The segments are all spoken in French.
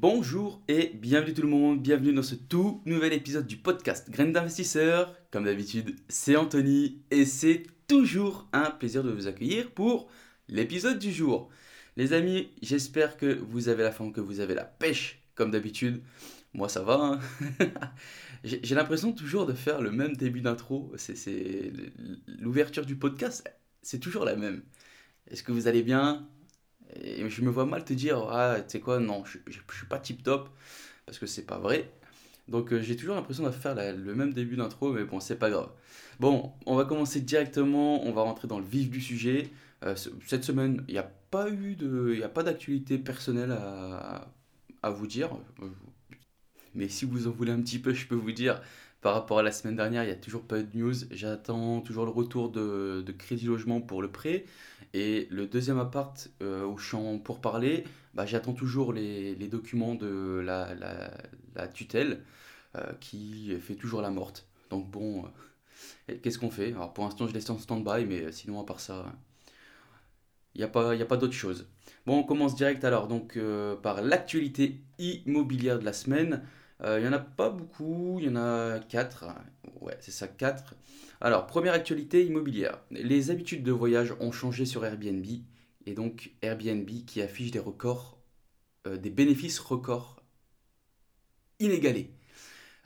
Bonjour et bienvenue tout le monde, bienvenue dans ce tout nouvel épisode du podcast Graines d'investisseurs. Comme d'habitude, c'est Anthony et c'est toujours un plaisir de vous accueillir pour l'épisode du jour. Les amis, j'espère que vous avez la forme, que vous avez la pêche comme d'habitude. Moi ça va. Hein. J'ai l'impression toujours de faire le même début d'intro. C'est l'ouverture du podcast, c'est toujours la même. Est-ce que vous allez bien? Je me vois mal te dire, ah, tu sais quoi, non, je, je, suis pas tip top, parce que c'est pas vrai. Donc euh, j'ai toujours l'impression de faire le même début d'intro, mais bon, c'est pas grave. Bon, on va commencer directement, on va rentrer dans le vif du sujet. Euh, cette semaine, il n'y a pas eu de, il a pas d'actualité personnelle à, à vous dire. Mais si vous en voulez un petit peu, je peux vous dire, par rapport à la semaine dernière, il n'y a toujours pas de news. J'attends toujours le retour de, de Crédit Logement pour le prêt. Et le deuxième appart euh, je suis en pour parler, bah, j'attends toujours les, les, documents de la, la, tutelle euh, qui fait toujours la morte. Donc bon, euh, qu'est-ce qu'on fait? Alors pour l'instant je laisse en stand-by, mais sinon à part ça, il n'y a pas, pas d'autre chose. Bon, on commence direct alors donc par l'actualité immobilière de la semaine. Il n'y en a pas beaucoup, il y en a 4. Ouais, c'est ça, 4. Alors, première actualité immobilière. Les habitudes de voyage ont changé sur Airbnb. Et donc, Airbnb qui affiche des records, euh, des bénéfices records inégalés.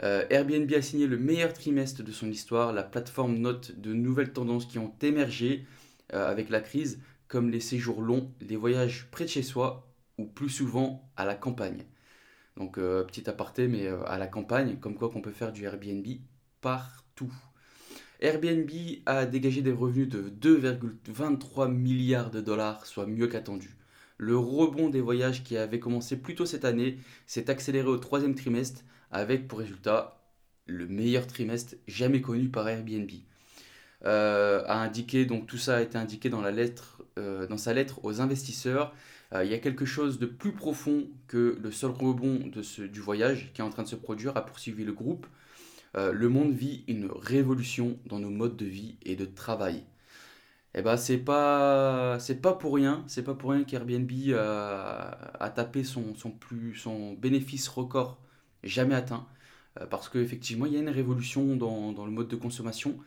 Euh, Airbnb a signé le meilleur trimestre de son histoire. La plateforme note de nouvelles tendances qui ont émergé euh, avec la crise, comme les séjours longs, les voyages près de chez soi ou plus souvent à la campagne. Donc, petit aparté, mais à la campagne, comme quoi qu'on peut faire du Airbnb partout. Airbnb a dégagé des revenus de 2,23 milliards de dollars, soit mieux qu'attendu. Le rebond des voyages qui avait commencé plus tôt cette année s'est accéléré au troisième trimestre avec pour résultat le meilleur trimestre jamais connu par Airbnb. Euh, a indiqué, donc tout ça a été indiqué euh, dans sa lettre aux investisseurs. Euh, il y a quelque chose de plus profond que le seul rebond de ce, du voyage qui est en train de se produire, a poursuivi le groupe. Euh, le monde vit une révolution dans nos modes de vie et de travail. Et eh ben c'est pas c'est pas pour rien, c'est pas pour rien qu'Airbnb a, tapé son, plus, son bénéfice record jamais atteint. Euh, parce qu'effectivement, il y a une révolution dans, le mode de consommation.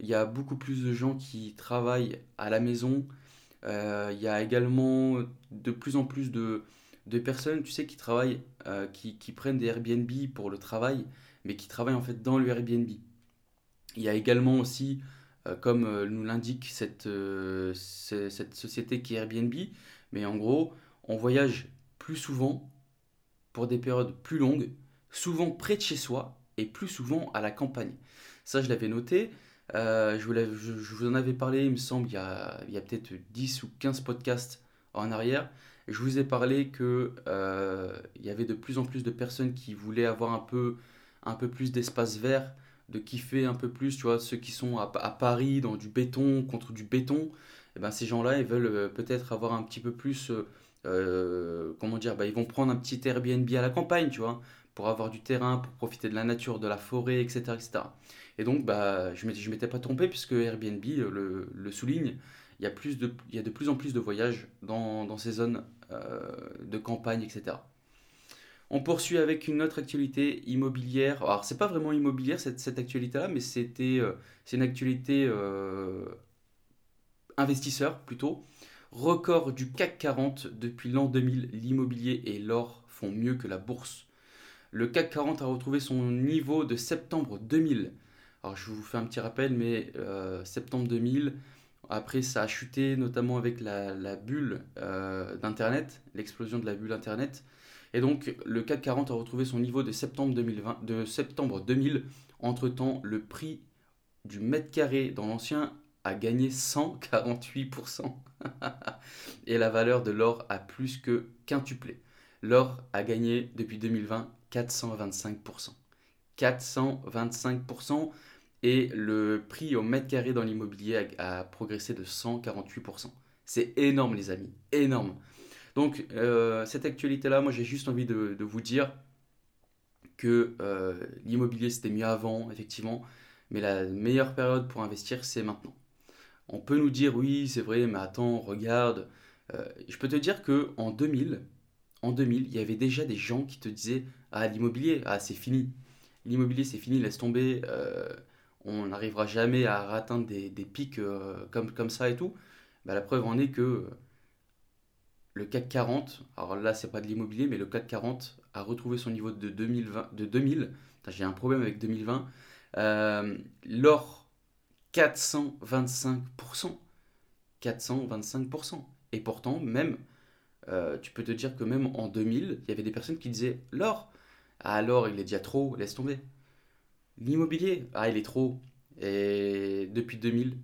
Il y a beaucoup plus de gens qui travaillent à la maison. Euh, il y a également de plus en plus de, de personnes, tu sais, qui travaillent, qui, qui, prennent des Airbnb pour le travail mais qui travaillent en fait dans le Airbnb. Il y a également aussi, euh, comme euh, nous l'indique cette, euh, cette société qui est Airbnb, mais en gros, on voyage plus souvent pour des périodes plus longues, souvent près de chez soi et plus souvent à la campagne. Ça, je l'avais noté. Je, vous je, vous en avais parlé, il me semble, il y a, peut-être 10 ou 15 podcasts en arrière. Je vous ai parlé qu'il il y avait de plus en plus de personnes qui voulaient avoir un peu plus d'espace vert, de kiffer un peu plus, tu vois, ceux qui sont à, Paris dans du béton contre du béton, et eh ben ces gens-là, ils veulent euh, peut-être avoir un petit peu plus, euh, euh, comment dire, bah, ils vont prendre un petit Airbnb à la campagne, tu vois, pour avoir du terrain, pour profiter de la nature, de la forêt, etc. etc. Et donc, bah, je ne m'étais pas trompé, puisque Airbnb le, le, souligne, il y, a plus de, il y a de plus en plus de voyages dans, ces zones de campagne, etc. On poursuit avec une autre actualité immobilière. Alors, c'est pas vraiment immobilière cette, actualité-là, mais euh, c'est une actualité euh, investisseur plutôt. Record du CAC 40 depuis l'an 2000, l'immobilier et l'or font mieux que la bourse. Le CAC 40 a retrouvé son niveau de septembre 2000. Alors, je vous fais un petit rappel, mais euh, septembre 2000, après, ça a chuté, notamment avec la, bulle d'Internet, l'explosion de la bulle Internet. Et donc, le CAC 40 a retrouvé son niveau de septembre, 2020, de septembre 2000. Entre-temps, le prix du mètre carré dans l'ancien a gagné 148%. et la valeur de l'or a plus que quintuplé. L'or a gagné depuis 2020 425%. 425% et le prix au mètre carré dans l'immobilier a, progressé de 148%. C'est énorme les amis, énorme. Donc euh, cette actualité-là, moi j'ai juste envie de, vous dire que euh, l'immobilier c'était mieux avant, effectivement, mais la meilleure période pour investir c'est maintenant. On peut nous dire oui c'est vrai, mais attends, regarde. Euh, je peux te dire que en 2000, en 2000, il y avait déjà des gens qui te disaient ah l'immobilier, ah c'est fini, l'immobilier c'est fini, laisse tomber, on n'arrivera jamais à atteindre des, pics comme, comme ça et tout. Bah, la preuve en est que le CAC 40, alors là c'est pas de l'immobilier, mais le CAC 40 a retrouvé son niveau de 2020, de 2000. J'ai un problème avec 2020. Euh, l'or 425%. 425%. Et pourtant, même, euh, tu peux te dire que même en 2000, il y avait des personnes qui disaient l'or, ah l'or il est déjà trop, laisse tomber. L'immobilier, ah il est trop. Et depuis 2000,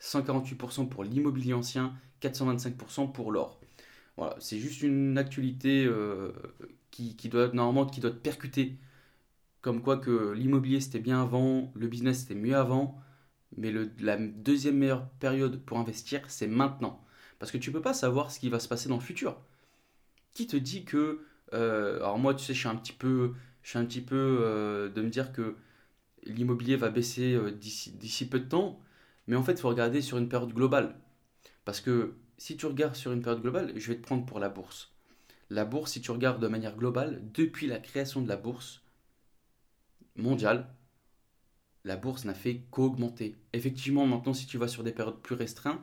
148% pour l'immobilier ancien, 425% pour l'or. Voilà, c'est juste une actualité euh, qui, qui, doit normalement qui doit te percuter. Comme quoi que l'immobilier c'était bien avant, le business c'était mieux avant, mais le, la deuxième meilleure période pour investir c'est maintenant. Parce que tu peux pas savoir ce qui va se passer dans le futur. Qui te dit que... Euh, alors moi tu sais je suis un petit peu, je suis un petit peu euh, de me dire que l'immobilier va baisser d'ici peu de temps, mais en fait il faut regarder sur une période globale. Parce que si tu regardes sur une période globale, je vais te prendre pour la bourse. La bourse, si tu regardes de manière globale, depuis la création de la bourse mondiale, la bourse n'a fait qu'augmenter. Effectivement, maintenant, si tu vas sur des périodes plus restreintes,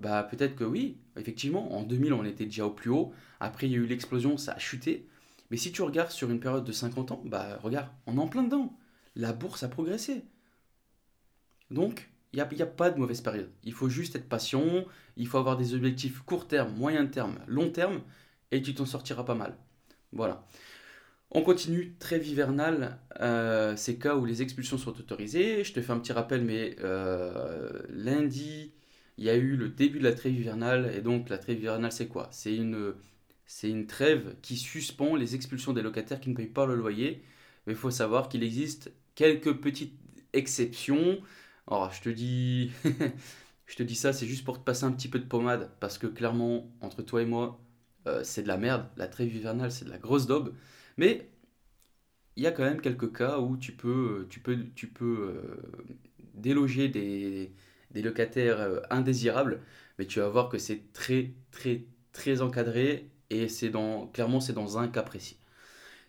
bah peut-être que oui, effectivement, en 2000, on était déjà au plus haut. Après, il y a eu l'explosion, ça a chuté. Mais si tu regardes sur une période de 50 ans, bah regarde, on est en plein dedans. La bourse a progressé. Donc, il n'y a, pas de mauvaise période. Il faut juste être patient, il faut avoir des objectifs court terme, moyen terme, long terme, et tu t'en sortiras pas mal. Voilà. On continue, trêve hivernale, euh, ces cas où les expulsions sont autorisées. Je te fais un petit rappel, mais euh, lundi, il y a eu le début de la trêve hivernale, et donc la trêve hivernale, c'est quoi? C'est une, c'est une trêve qui suspend les expulsions des locataires qui ne payent pas le loyer. Mais il faut savoir qu'il existe quelques petites exceptions. Alors, je te dis, je te dis ça, c'est juste pour te passer un petit peu de pommade, parce que clairement, entre toi et moi, euh, c'est de la merde. La trêve hivernale, c'est de la grosse daube. Mais il y a quand même quelques cas où tu peux, euh, déloger des, des locataires euh, indésirables, mais tu vas voir que c'est très, très, très encadré et c'est dans, clairement, c'est dans un cas précis.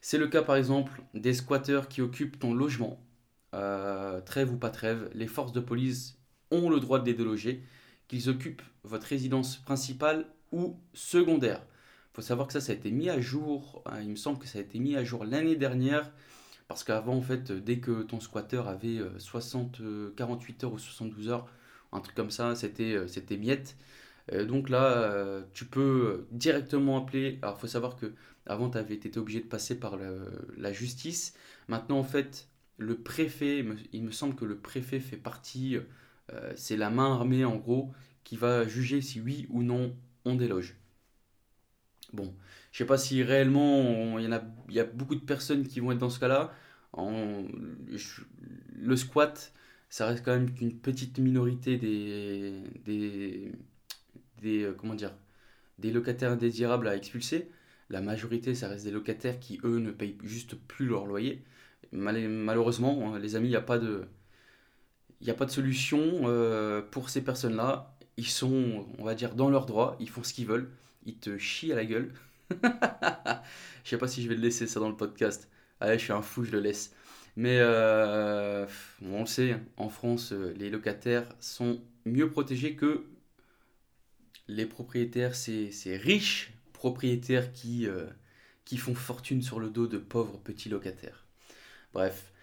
C'est le cas par exemple des squatteurs qui occupent ton logement euh, trêve ou pas trêve, les forces de police ont le droit de les déloger, qu'ils occupent votre résidence principale ou secondaire. Il faut savoir que ça, ça a été mis à jour, hein, il me semble que ça a été mis à jour l'année dernière, parce qu'avant, en fait, dès que ton squatter avait 60, euh, 48 euh, heures ou 72 heures, un truc comme ça, c'était c'était miette. donc là, tu peux directement appeler. Alors, il faut savoir que avant, tu avais été obligé de passer par la justice. Maintenant, en fait, le préfet, il me semble que le préfet fait partie, euh, c'est la main armée en gros, qui va juger si oui ou non on déloge. Bon, je sais pas si réellement il y, a, y a beaucoup de personnes qui vont être dans ce cas-là. le squat, ça reste quand même qu'une petite minorité des, des, des, euh, comment dire, des locataires indésirables à expulser. La majorité, ça reste des locataires qui, eux, ne payent juste plus leur loyer malheureusement, hein, les amis, il n'y a pas de... A pas de solution euh, pour ces personnes-là. Ils sont, on va dire, dans leurs droits. Ils font ce qu'ils veulent. Ils te chient à la gueule. je sais pas si je vais le laisser ça dans le podcast. Allez, je suis un fou, je le laisse. Mais euh, on le sait, en France, euh, les locataires sont mieux protégés que les propriétaires, ces, riches propriétaires qui, qui font fortune sur le dos de pauvres petits locataires. Bref.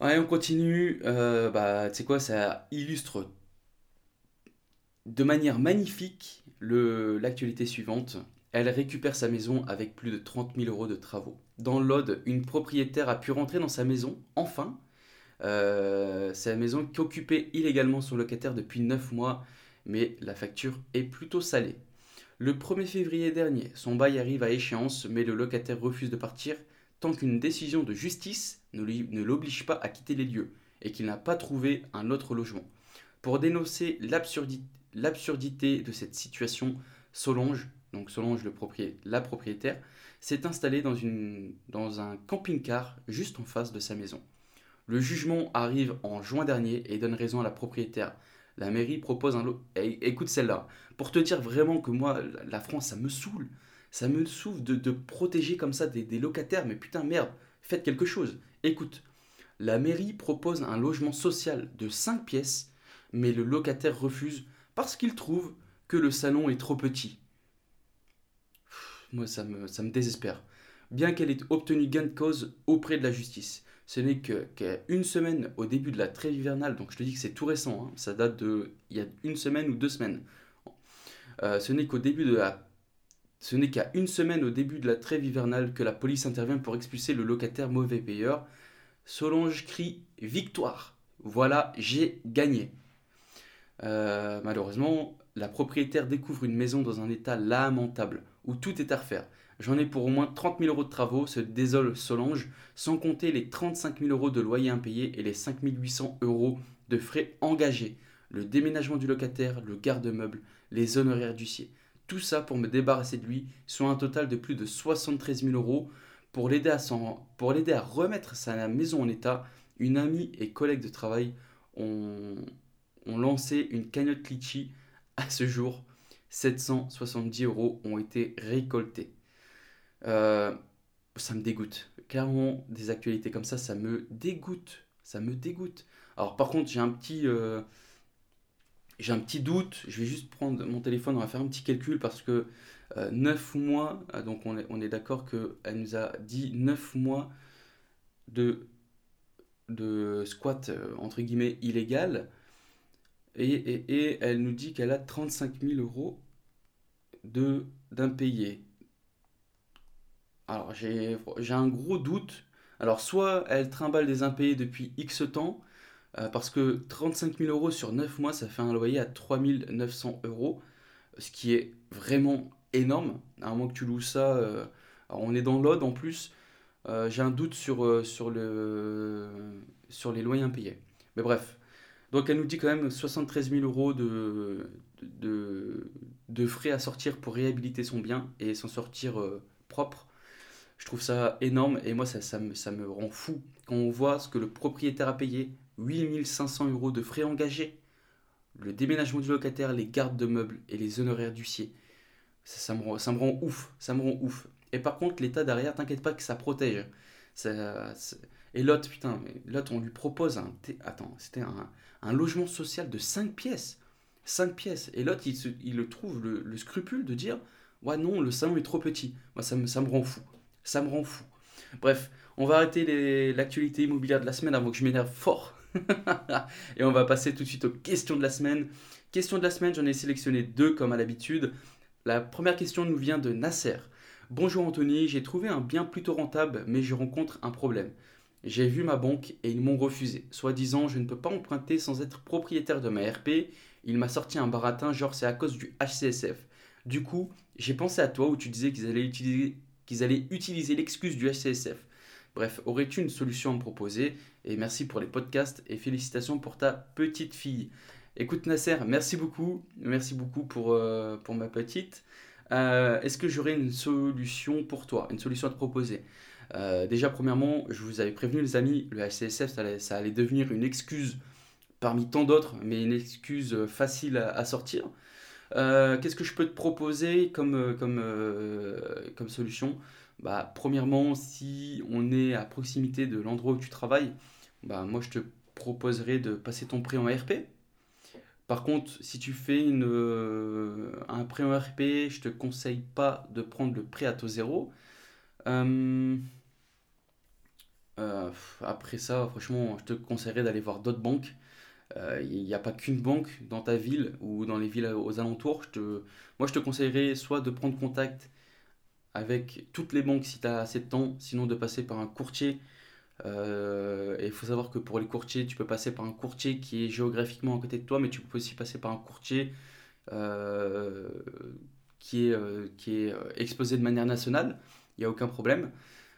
Ouais, on continue. Euh, bah, tu sais quoi, ça illustre de manière magnifique l'actualité suivante. Elle récupère sa maison avec plus de 30 000 euros de travaux. Dans l'Aude, une propriétaire a pu rentrer dans sa maison, enfin, Euh, la maison qui occupait illégalement son locataire depuis 9 mois, mais la facture est plutôt salée. Le 1er février dernier, son bail arrive à échéance, mais le locataire refuse de partir tant qu'une décision de justice ne l'oblige pas à quitter les lieux et qu'il n'a pas trouvé un autre logement. Pour dénoncer l'absurdité de cette situation, Solange, donc Solange la propriétaire, s'est installée dans un camping-car juste en face de sa maison. Le jugement arrive en juin dernier et donne raison à la propriétaire. La mairie propose un lot. écoute celle-là. Pour te dire vraiment que moi, la France, ça me saoule. Ça me saoule de, protéger comme ça des, des, locataires. Mais putain, merde, faites quelque chose. Écoute, la mairie propose un logement social de 5 pièces, mais le locataire refuse parce qu'il trouve que le salon est trop petit. Moi, ça me, ça me désespère. Bien qu'elle ait obtenu gain de cause auprès de la justice. Ce n'est qu'à une semaine au début de la trêve hivernale, donc je te dis que c'est tout récent, hein. ça date de il y a une semaine ou deux semaines. Euh, ce n'est qu'à une semaine au début de la trêve hivernale que la police intervient pour expulser le locataire mauvais payeur. Solange crie victoire. Voilà, j'ai gagné. Euh, malheureusement, la propriétaire découvre une maison dans un état lamentable, où tout est à refaire. J'en ai pour au moins 30 000 euros de travaux, se désole Solange, sans compter les 35 000 euros de loyer impayé et les 5 800 euros de frais engagés, le déménagement du locataire, le garde-meuble, les honoraires d'huissier. Tout ça pour me débarrasser de lui, soit un total de plus de 73 000 euros. Pour l'aider à, remettre sa maison en état, une amie et collègue de travail ont, ont lancé une cagnotte Litchi. À ce jour, 770 euros ont été récoltés. Euh, ça me dégoûte. Clairement, des actualités comme ça, ça me dégoûte. Ça me dégoûte. Alors par contre, j'ai un petit... Euh, j'ai un petit doute, je vais juste prendre mon téléphone, on va faire un petit calcul parce que 9 euh, mois, donc on est, on est d'accord qu'elle nous a dit 9 mois de, squat entre guillemets illégal et, et, et elle nous dit qu'elle a 35 000 euros d'impayés. Alors j'ai un gros doute. Alors soit elle trimballe des impayés depuis X temps, euh, parce que 35 000 euros sur 9 mois, ça fait un loyer à 3 900 euros, ce qui est vraiment énorme. À un moment que tu loues ça, euh, on est dans l'Aude en plus, euh, j'ai un doute sur, sur, le, sur les loyers impayés. Mais bref, donc elle nous dit quand même 73 000 euros de frais à sortir pour réhabiliter son bien et s'en sortir propre. Je trouve ça énorme et moi ça, me, rend fou quand on voit ce que le propriétaire a payé 8500 euros de frais engagés, le déménagement du locataire, les gardes de meubles et les honoraires d'huissier. Ça, me rend, ouf, ça me rend ouf. Et par contre, l'état derrière, t'inquiète pas que ça protège. Et l'autre, putain, on lui propose un. Attends, c'était un, logement social de 5 pièces. 5 pièces. Et l'autre, il, trouve le, le, scrupule de dire Ouais, non, le salon est trop petit. Moi, ça me, ça me rend fou. Ça me rend fou. Bref, on va arrêter l'actualité immobilière de la semaine avant que je m'énerve fort. et on va passer tout de suite aux questions de la semaine. Questions de la semaine, j'en ai sélectionné deux comme à l'habitude. La première question nous vient de Nasser. Bonjour Anthony, j'ai trouvé un bien plutôt rentable, mais je rencontre un problème. J'ai vu ma banque et ils m'ont refusé. Soit disant, je ne peux pas emprunter sans être propriétaire de ma RP. Il m'a sorti un baratin, genre c'est à cause du HCSF. Du coup, j'ai pensé à toi où tu disais qu'ils allaient utiliser qu'ils allaient utiliser l'excuse du HCSF. Bref, aurais-tu une solution à me proposer? Et merci pour les podcasts et félicitations pour ta petite fille. Écoute Nasser, merci beaucoup, merci beaucoup pour, euh, ma petite. Euh, est-ce que j'aurais une solution pour toi, une solution à te proposer? Euh, Déjà, premièrement, je vous avais prévenu les amis, le HCSF, ça allait, devenir une excuse parmi tant d'autres, mais une excuse facile à sortir. Euh, qu'est-ce que je peux te proposer comme, euh, comme, euh, comme solution? Bah, Premièrement, si on est à proximité de l'endroit où tu travailles, bah, moi je te proposerais de passer ton prêt en RP. Par contre, si tu fais une, un prêt en RP, je te conseille pas de prendre le prêt à taux zéro. après ça, franchement, je te conseillerais d'aller voir d'autres banques il euh, n'y a pas qu'une banque dans ta ville ou dans les villes aux alentours. Moi, je te conseillerais soit de prendre contact avec toutes les banques si tu as assez de temps, sinon de passer par un courtier et il faut savoir que pour les courtiers, tu peux passer par un courtier qui est géographiquement à côté de toi, mais tu peux aussi passer par un courtier qui est, qui est exposé de manière nationale. Il n'y a aucun problème.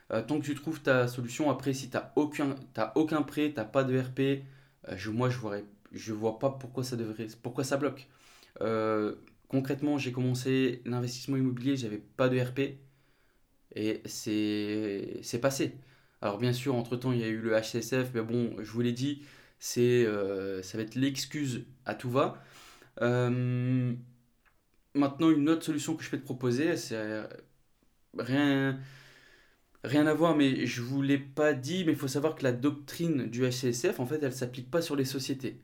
tant que tu trouves ta solution, après, si tu n'as aucun, aucun prêt, tu n'as pas de RP, je, moi, je ne vois, je vois pas pourquoi ça, devrait, pourquoi ça bloque. concrètement, j'ai commencé l'investissement immobilier, j'avais pas de RP. Et c'est passé. Alors bien sûr, entre-temps, il y a eu le HCSF, mais bon, je vous l'ai dit, c'est euh, ça va être l'excuse à tout va. Euh, maintenant, une autre solution que je peux te proposer, c'est rien, rien à voir, mais je vous l'ai pas dit, mais il faut savoir que la doctrine du HCSF, en fait, elle s'applique pas sur les sociétés.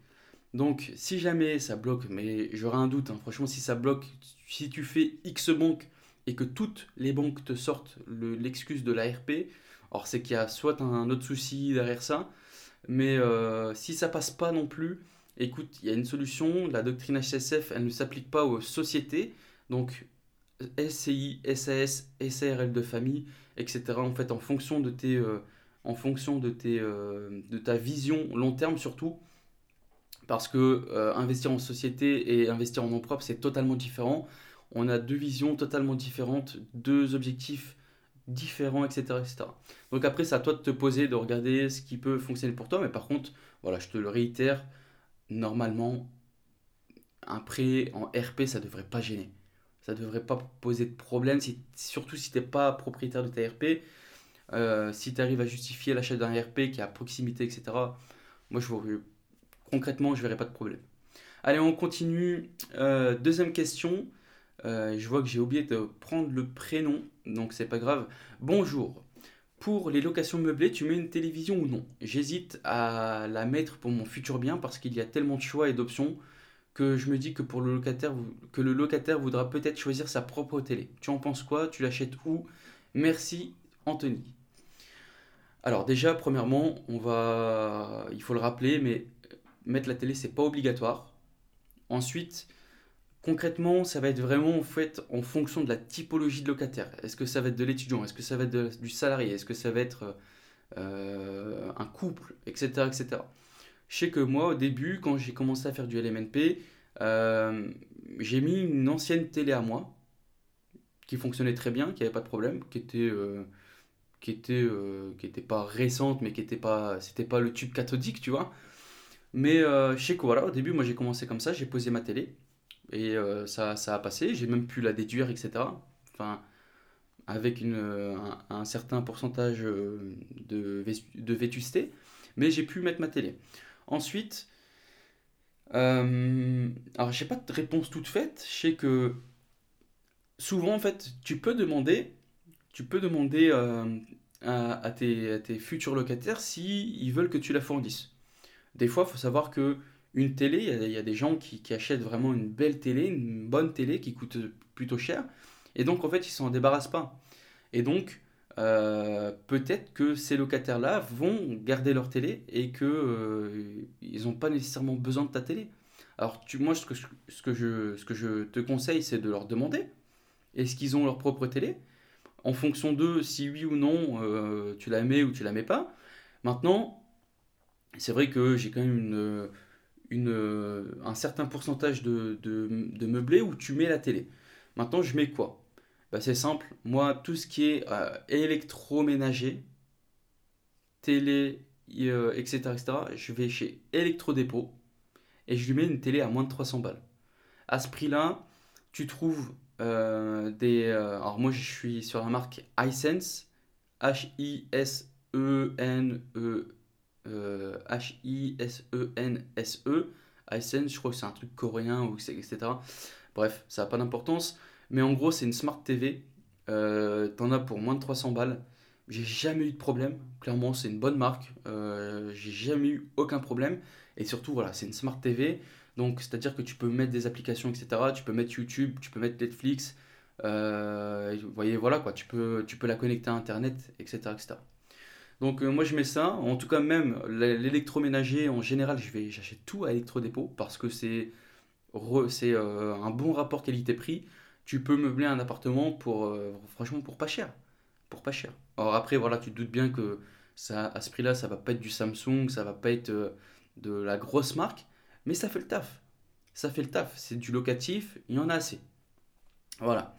Donc, si jamais ça bloque, mais j'aurais un doute, hein, franchement, si ça bloque, si tu fais X banque et que toutes les banques te sortent l'excuse de l'ARP, alors c'est qu'il y a soit un autre souci derrière ça, mais euh, si ça passe pas non plus, écoute, il y a une solution, la doctrine HSF, elle ne s'applique pas aux sociétés, donc SCI, SAS, SARL de famille, etc. En fait, en fonction de tes... Euh, en fonction de, tes, euh, de ta vision long terme surtout, parce que investir en société et investir en nom propre, c'est totalement différent on a deux visions totalement différentes, deux objectifs différents, etc., etc. Donc après, c'est à toi de te poser, de regarder ce qui peut fonctionner pour toi. Mais par contre, voilà, je te le réitère, normalement, un prêt en RP, ça devrait pas gêner. Ça ne devrait pas poser de problème, surtout si tu n'es pas propriétaire de ta RP. Euh, si tu arrives à justifier l'achat d'un RP qui est à proximité, etc., moi, je concrètement, je verrai pas de problème. Allez, on continue. Euh, deuxième question. Euh, je vois que j'ai oublié de prendre le prénom, donc c'est pas grave. Bonjour. Pour les locations meublées, tu mets une télévision ou non? J'hésite à la mettre pour mon futur bien parce qu'il y a tellement de choix et d'options que je me dis que pour le locataire, que le locataire voudra peut-être choisir sa propre télé. Tu en penses quoi? Tu l'achètes où? Merci Anthony. Alors déjà, premièrement, on va, il faut le rappeler, mais mettre la télé c'est pas obligatoire. Ensuite, Concrètement, ça va être vraiment en fait en fonction de la typologie de locataire. Est-ce que ça va être de l'étudiant? Est-ce que ça va être du salarié? Est-ce que ça va être euh, un couple? Etc. etc. Je sais que moi, au début, quand j'ai commencé à faire du LMNP, euh, j'ai mis une ancienne télé à moi qui fonctionnait très bien, qui n'avait pas de problème, qui était, euh, qui était, qui était pas récente, mais qui était pas, pas le tube cathodique, tu vois. Mais je sais que voilà, au début, moi j'ai commencé comme ça, j'ai posé ma télé. Et euh, ça, ça a passé, j'ai même pu la déduire, etc. Enfin, avec une, un, certain pourcentage euh, de, de vétusté, mais j'ai pu mettre ma télé. Ensuite, euh, alors j'ai pas de réponse toute faite, je sais que souvent en fait tu peux demander, tu peux demander à, à, tes, futurs locataires si ils veulent que tu la fournisses. Des fois, il faut savoir que une télé, il y, a des gens qui, achètent vraiment une belle télé, une bonne télé qui coûte plutôt cher, et donc en fait ils s'en débarrassent pas. Et donc euh, peut-être que ces locataires-là vont garder leur télé et que euh, ils n'ont pas nécessairement besoin de ta télé. Alors tu, moi ce que, je, te conseille c'est de leur demander est-ce qu'ils ont leur propre télé? En fonction d'eux si oui ou non euh, tu la mets ou tu la mets pas. Maintenant c'est vrai que j'ai quand même un certain pourcentage de, de, meublé où tu mets la télé. Maintenant, je mets quoi? Bah, C'est simple. Moi, tout ce qui est euh, électroménager, télé, euh, etc., etc., je vais chez Electrodépôt et je lui mets une télé à moins de 300 balles. À ce prix-là, tu trouves des. alors, moi, je suis sur la marque Hisense, H-I-S-E-N-E. e H-I-S-E-N-S-E. E. Hisense, je crois que c'est un truc coréen, ou etc. Bref, ça n'a pas d'importance. Mais en gros, c'est une Smart TV. Euh, T'en as pour moins de 300 balles. J'ai jamais eu de problème. Clairement, c'est une bonne marque. Euh, J'ai jamais eu aucun problème. Et surtout, voilà, c'est une Smart TV. Donc, c'est-à-dire que tu peux mettre des applications, etc. Tu peux mettre YouTube, tu peux mettre Netflix. Euh, vous voyez, voilà quoi. Tu peux, tu peux la connecter à Internet, etc. etc. Donc euh, moi je mets ça, en tout cas même l'électroménager en général, je vais j'achète tout à électrodépôt parce que c'est euh, un bon rapport qualité-prix. Tu peux meubler un appartement pour euh, franchement pour pas cher, pour pas cher. Alors après voilà, tu te doutes bien que Ça, à ce prix-là, ça va pas être du Samsung, ça va pas être euh, de la grosse marque, mais ça fait le taf. Ça fait le taf. C'est du locatif, il y en a assez. Voilà.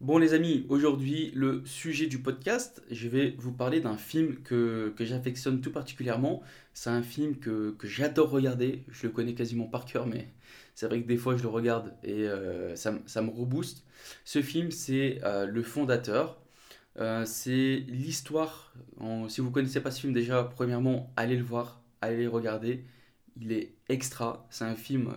Bon les amis, aujourd'hui le sujet du podcast, je vais vous parler d'un film que, j'affectionne tout particulièrement. C'est un film que, j'adore regarder, je le connais quasiment par cœur, mais c'est vrai que des fois je le regarde et euh, ça, me rebooste. Ce film c'est euh, Le Fondateur. Euh, c'est l'histoire, si vous connaissez pas ce film déjà, premièrement, allez le voir, allez le regarder. Il est extra, c'est un film...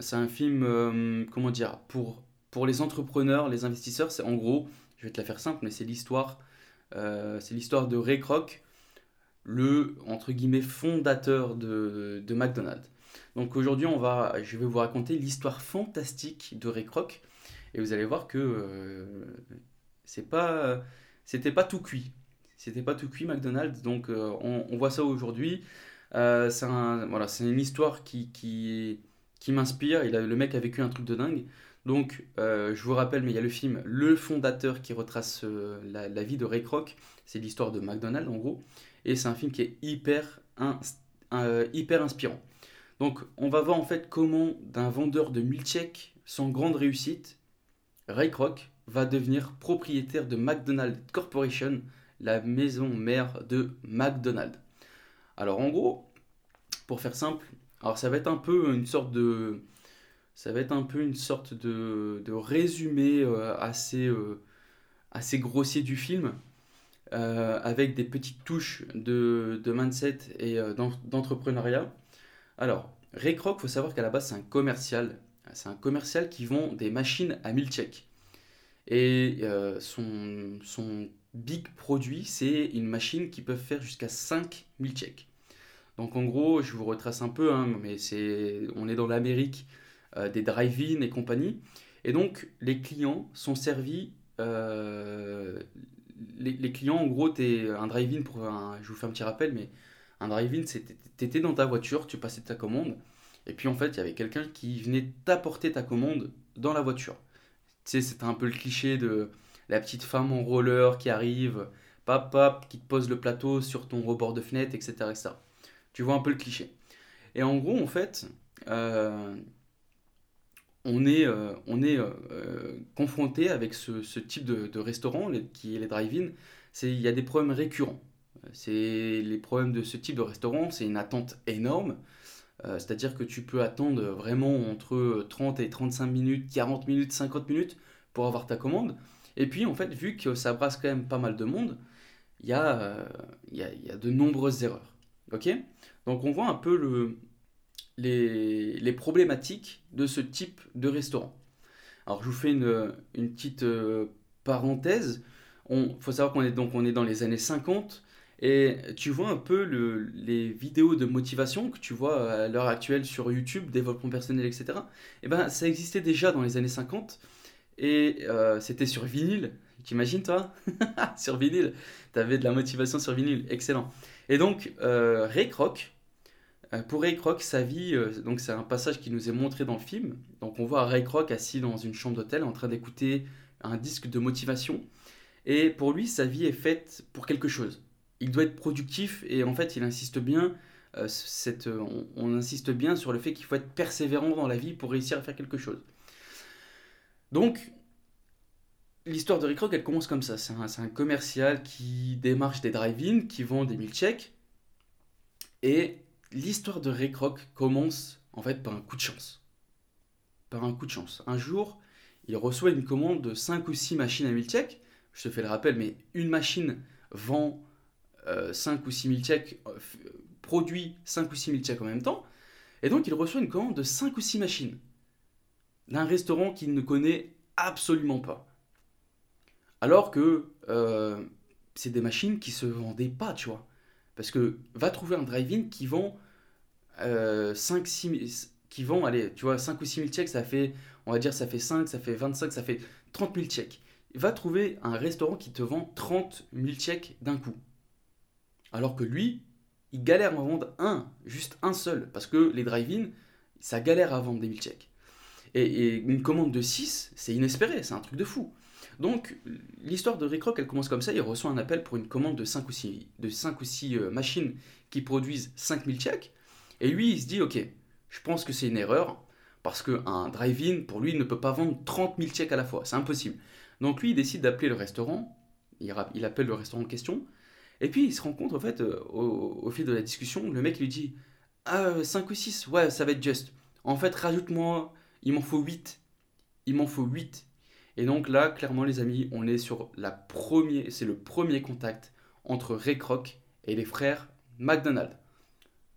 c'est un film, comment dire, pour pour les entrepreneurs, les investisseurs, c'est en gros, je vais te la faire simple, mais c'est l'histoire, c'est l'histoire de Ray Kroc, le entre guillemets fondateur de, de McDonald's. Donc aujourd'hui, on va, je vais vous raconter l'histoire fantastique de Ray Kroc, et vous allez voir que euh, c'est pas, c'était pas tout cuit, c'était pas tout cuit McDonald's. Donc euh, on, voit ça aujourd'hui. c'est un, voilà, c'est une histoire qui, qui, qui m'inspire. Le mec a vécu un truc de dingue. Donc, euh, je vous rappelle, mais il y a le film Le Fondateur qui retrace euh, la, vie de Ray Kroc. C'est l'histoire de McDonald's en gros. Et c'est un film qui est hyper, euh, hyper inspirant. Donc, on va voir en fait comment d'un vendeur de milkshake sans grande réussite, Ray Kroc va devenir propriétaire de McDonald's Corporation, la maison mère de McDonald's. Alors, en gros, pour faire simple, alors ça va être un peu une sorte de de, résumé euh, assez, euh, assez grossier du film, euh, avec des petites touches de, mindset et d'entrepreneuriat. Alors, Ray il faut savoir qu'à la base, c'est un commercial. C'est un commercial qui vend des machines à milkshake. Et son, son big produit, c'est une machine qui peut faire jusqu'à 5 milkshakes. Donc en gros, je vous retrace un peu, hein, mais c'est, on est dans l'Amérique euh, des drive-in et compagnie. Et donc, les clients sont servis. Euh, les, clients, en gros, es un drive-in pour un. Je vous fais un petit rappel, mais un drive-in, étais dans ta voiture, tu passais ta commande. Et puis en fait, il y avait quelqu'un qui venait t'apporter ta commande dans la voiture. Tu sais, c'était un peu le cliché de la petite femme en roller qui arrive, pap, qui te pose le plateau sur ton rebord de fenêtre, etc.. Tu vois un peu le cliché. Et en gros, en fait, on est, euh, on est euh, euh, confronté avec ce, type de, restaurant qui est les drive-in. Il y a des problèmes récurrents. C'est les problèmes de ce type de restaurant, c'est une attente énorme. C'est-à-dire que tu peux attendre vraiment entre 30 et 35 minutes, 40 minutes, 50 minutes pour avoir ta commande. Et puis, en fait, vu que ça brasse quand même pas mal de monde, il y, a, y, a, y a de nombreuses erreurs. Ok? Donc, on voit un peu le, les, problématiques de ce type de restaurant. Alors je vous fais une, petite euh, parenthèse. Il faut savoir qu'on est, donc, on est dans les années 50 et tu vois un peu les vidéos de motivation que tu vois à l'heure actuelle sur YouTube, développement personnel, etc. Et eh ben ça existait déjà dans les années 50 et euh, c'était sur vinyle. T'imagines toi? Sur vinyle, tu avais de la motivation sur vinyle, excellent. Et donc euh, Ray Kroc, euh, pour Ray Kroc, sa vie, donc c'est un passage qui nous est montré dans le film. Donc on voit Ray Kroc assis dans une chambre d'hôtel en train d'écouter un disque de motivation. Et pour lui, sa vie est faite pour quelque chose. Il doit être productif et en fait, il insiste bien, euh, cette, on, insiste bien sur le fait qu'il faut être persévérant dans la vie pour réussir à faire quelque chose. Donc, l'histoire de Ray Kroc, elle commence comme ça. C'est un, un, commercial qui démarche des drive-in, qui vend des milkshakes. Et l'histoire de Ray Kroc commence en fait par un coup de chance. Par un coup de chance. Un jour, il reçoit une commande de 5 ou 6 machines à milkshake. Je te fais le rappel, mais une machine vend 5 euh, ou 6 milkshakes, euh, produit 5 ou 6 milkshakes en même temps. Et donc, il reçoit une commande de 5 ou 6 machines d'un restaurant qu'il ne connaît absolument pas. Alors que euh, c'est des machines qui se vendaient pas, tu vois. Parce que va trouver un drive-in qui vend 5, euh, 6 qui vend, allez, tu vois, 5 ou 6 000 checks, ça fait, on va dire, ça fait 5, ça fait 25, ça fait 30 000 checks. Va trouver un restaurant qui te vend 30 000 checks d'un coup. Alors que lui, il galère à vendre un, juste un seul, parce que les drive-in, ça galère à vendre des 1000 checks. Et, et, une commande de 6, c'est inespéré, c'est un truc de fou. Donc, l'histoire de Ray Kroc, elle commence comme ça. Il reçoit un appel pour une commande de 5 ou 6, de 5 ou 6 euh, machines qui produisent 5000 chèques. Et lui, il se dit, ok, je pense que c'est une erreur, parce qu'un drive-in, pour lui, ne peut pas vendre 30 000 chèques à la fois. C'est impossible. Donc lui, il décide d'appeler le restaurant. Il, appelle le restaurant en question. Et puis, il se rend compte, en fait, euh, au, fil de la discussion, le mec lui dit, ah, 5 ou 6, ouais, ça va être juste. En fait, rajoute-moi, il m'en faut 8. Il m'en faut 8. Et donc là, clairement, les amis, on est sur la première, c'est le premier contact entre Ray Kroc et les frères McDonald.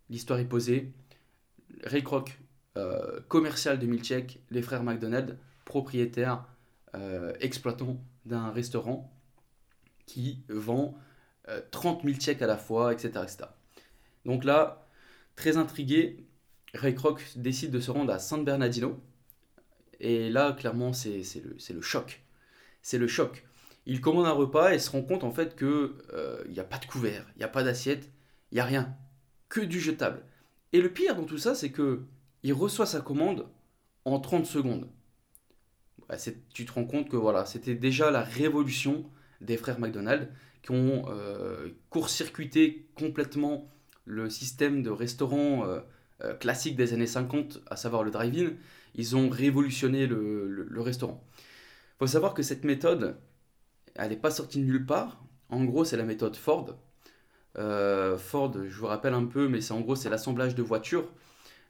L'histoire est posée. Ray Kroc, euh, commercial de Milchek, les frères McDonald, propriétaires, euh, exploitants d'un restaurant qui vend 30 000 chèques à la fois, etc., etc. Donc là, très intrigué, Ray Kroc décide de se rendre à San Bernardino, et là, clairement, c'est le, choc. C'est le choc. Il commande un repas et se rend compte en fait qu'il euh, n'y a pas de couvert, il n'y a pas d'assiette, il n'y a rien. Que du jetable. Et le pire dans tout ça, c'est que il reçoit sa commande en 30 secondes. Bah, tu te rends compte que voilà, c'était déjà la révolution des frères McDonald's qui ont euh, court-circuité complètement le système de restaurant euh, classique des années 50, à savoir le drive-in ils ont révolutionné le, restaurant. Il faut savoir que cette méthode, elle n'est pas sortie de nulle part. En gros, c'est la méthode Ford. Euh, Ford, je vous rappelle un peu, mais c'est en gros, c'est l'assemblage de voitures.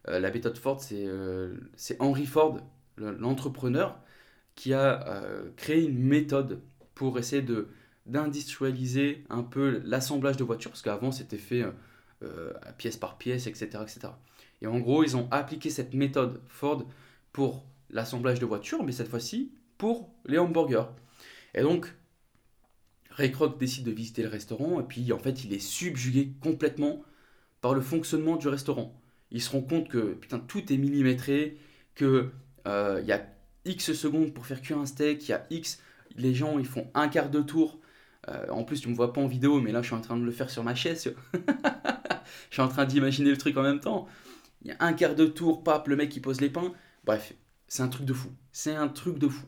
Euh, la méthode Ford, c'est euh, Henry Ford, l'entrepreneur, qui a créé une méthode pour essayer de d'industrialiser un peu l'assemblage de voitures, parce qu'avant c'était fait pièce par pièce, etc., etc. Et en gros, ils ont appliqué cette méthode Ford pour l'assemblage de voitures, mais cette fois-ci pour les hamburgers. Et donc, Ray Kroc décide de visiter le restaurant, et puis en fait, il est subjugué complètement par le fonctionnement du restaurant. Il se rend compte que putain, tout est millimétré, que euh, il y a X secondes pour faire cuire un steak, il y a X, les gens ils font un quart de tour. Euh, en plus, tu me vois pas en vidéo, mais là je suis en train de le faire sur ma chaise. je suis en train d'imaginer le truc en même temps. Il y a un quart de tour, pape, le mec qui pose les pains. Bref, c'est un truc de fou. C'est un truc de fou.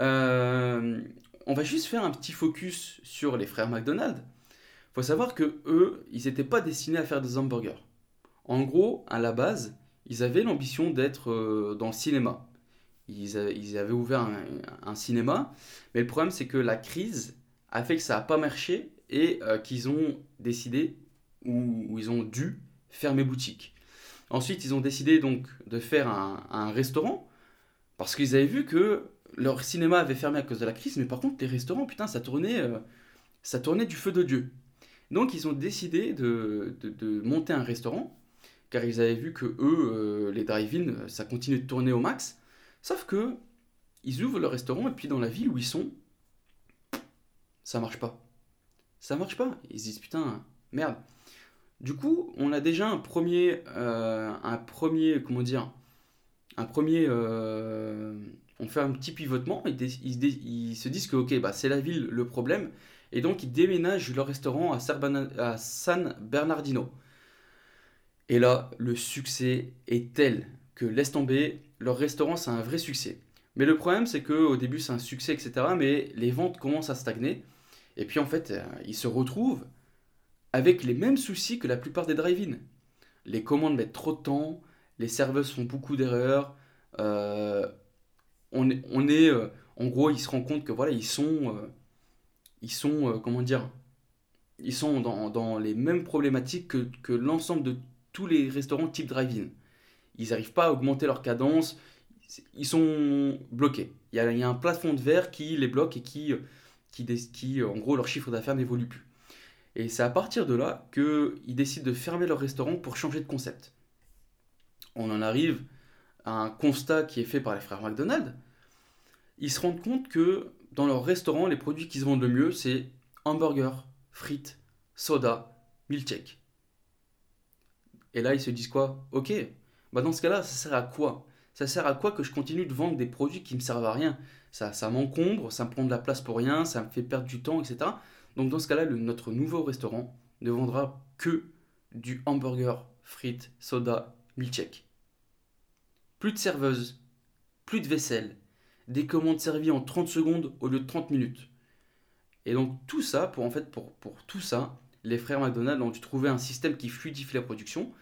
Euh, on va juste faire un petit focus sur les frères McDonald. Il faut savoir que eux, ils n'étaient pas destinés à faire des hamburgers. En gros, à la base, ils avaient l'ambition d'être euh, dans le cinéma. Ils, avaient ouvert un, cinéma, mais le problème c'est que la crise a fait que ça n'a pas marché et euh, qu'ils ont décidé ou ils ont dû fermer boutique. Ensuite, ils ont décidé donc de faire un, restaurant parce qu'ils avaient vu que leur cinéma avait fermé à cause de la crise, mais par contre, les restaurants, putain, ça tournait, euh, ça tournait du feu de Dieu. Donc, ils ont décidé de, monter un restaurant car ils avaient vu que eux, euh, les drive-in, ça continue de tourner au max. Sauf que ils ouvrent le restaurant et puis dans la ville où ils sont, ça marche pas. Ça marche pas. Ils se disent putain, merde. Du coup, on a déjà un premier, euh, un premier, comment dire, un premier, euh, on fait un petit pivotement. Ils, se disent que ok, bah c'est la ville le problème, et donc ils déménagent leur restaurant à, San Bernardino. Et là, le succès est tel que laisse tomber, leur restaurant c'est un vrai succès. Mais le problème c'est que au début c'est un succès, etc. Mais les ventes commencent à stagner. Et puis en fait, euh, ils se retrouvent avec les mêmes soucis que la plupart des drive-in. Les commandes mettent trop de temps, les serveuses font beaucoup d'erreurs. Euh, on, est, euh, en gros, ils se rendent compte que voilà, ils sont, ils sont, comment dire, ils sont dans, les mêmes problématiques que, l'ensemble de tous les restaurants type drive-in. Ils n'arrivent pas à augmenter leur cadence, ils sont bloqués. Il y a, un plafond de verre qui les bloque et qui, qui, qui en gros, leur chiffre d'affaires n'évolue plus. Et c'est à partir de là qu'ils décident de fermer leur restaurant pour changer de concept. On en arrive à un constat qui est fait par les frères McDonald. Ils se rendent compte que dans leur restaurant, les produits qui se vendent le mieux, c'est hamburger, frites, soda, milkshake. Et là, ils se disent quoi? Ok, bah dans ce cas-là, ça sert à quoi? Ça sert à quoi que je continue de vendre des produits qui ne me servent à rien? Ça, ça m'encombre, ça me prend de la place pour rien, ça me fait perdre du temps, etc. Donc dans ce cas-là, notre nouveau restaurant ne vendra que du hamburger, frites, soda, milkshake. Plus de serveuse, plus de vaisselle, des commandes servies en 30 secondes au lieu de 30 minutes. Et donc tout ça, pour en fait, pour, pour tout ça, les frères McDonald ont dû trouver un système qui fluidifie la production.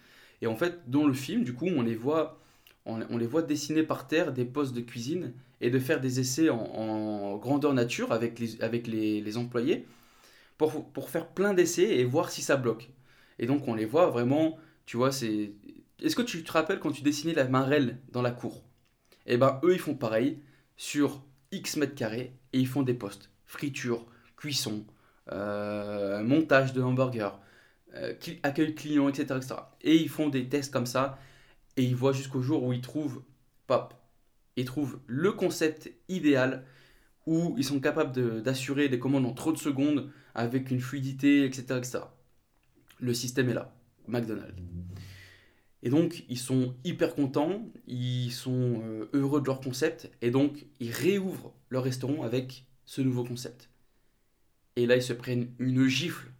Et en fait, dans le film, du coup, on les voit, on, les voit dessiner par terre des postes de cuisine et de faire des essais en, grandeur nature avec les, avec les, employés pour, pour, faire plein d'essais et voir si ça bloque. Et donc on les voit vraiment, tu vois, c'est... Est-ce que tu te rappelles quand tu dessinais la marelle dans la cour? Eh ben eux, ils font pareil sur X mètres carrés et ils font des postes. Friture, cuisson, euh, montage de hamburger, euh, accueil client, etc., etc. Et ils font des tests comme ça et ils voient jusqu'au jour où ils trouvent, pop, ils trouvent le concept idéal où ils sont capables d'assurer des commandes en trop de secondes avec une fluidité, etc., etc. Le système est là, McDonald's. Et donc, ils sont hyper contents, ils sont euh, heureux de leur concept, et donc, ils réouvrent leur restaurant avec ce nouveau concept. Et là, ils se prennent une gifle.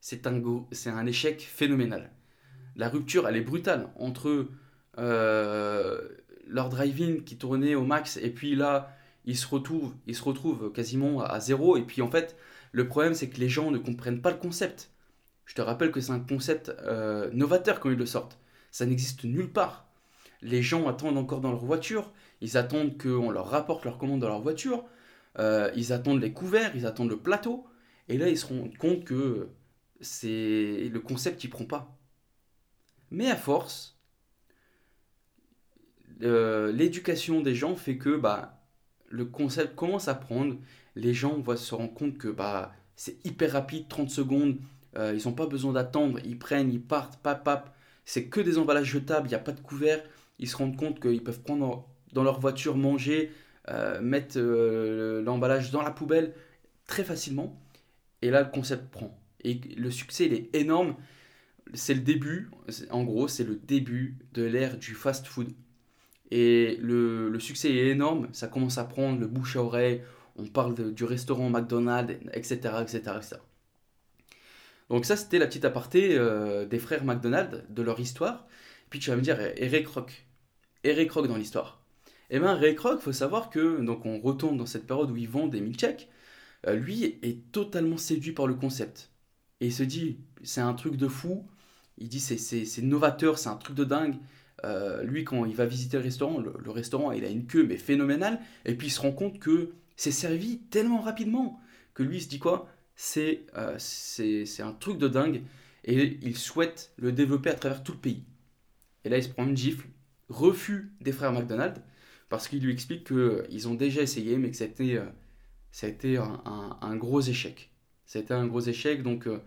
C'est un, un échec phénoménal. La rupture, elle est brutale entre euh, leur driving qui tournait au max, et puis là, ils se retrouvent, ils se retrouvent quasiment à zéro. Et puis en fait, le problème, c'est que les gens ne comprennent pas le concept. Je te rappelle que c'est un concept euh, novateur quand ils le sortent. Ça n'existe nulle part. Les gens attendent encore dans leur voiture. Ils attendent qu'on leur rapporte leur commande dans leur voiture. Euh, ils attendent les couverts, ils attendent le plateau. Et là, ils se rendent compte que c'est le concept qui prend pas. Mais à force, euh, l'éducation des gens fait que bah, le concept commence à prendre. Les gens vont se rendre compte que bah, c'est hyper rapide, 30 secondes. Euh, ils n'ont pas besoin d'attendre. Ils prennent, ils partent, pap, pap. C'est que des emballages jetables, il n'y a pas de couvert. Ils se rendent compte qu'ils peuvent prendre dans leur voiture, manger, euh, mettre l'emballage dans la poubelle très facilement. Et là, le concept prend. Et le succès, il est énorme. C'est le début, en gros, c'est le début de l'ère du fast-food. Et le, succès est énorme, ça commence à prendre le bouche à oreille, on parle du restaurant McDonald's, etc., etc., etc. Donc ça, c'était la petite aparté euh, des frères McDonald, de leur histoire. Puis tu vas me dire, Eric Rock. Eric Rock dans l'histoire. Eh bien, Eric Rock, faut savoir que, donc on retourne dans cette période où ils vendent des milkshakes, euh, lui est totalement séduit par le concept. Et il se dit, c'est un truc de fou. Il dit, c'est novateur, c'est un truc de dingue. Euh, lui, quand il va visiter le restaurant, le, restaurant, il a une queue, mais phénoménale. Et puis il se rend compte que c'est servi tellement rapidement que lui, il se dit quoi? Euh, C'est un truc de dingue. Et il souhaite le développer à travers tout le pays. Et là, il se prend une gifle. Refus des frères McDonald, parce qu'il lui explique qu'ils ont déjà essayé, mais que c'était ça a été un, gros échec. Été un gros échec, donc euh,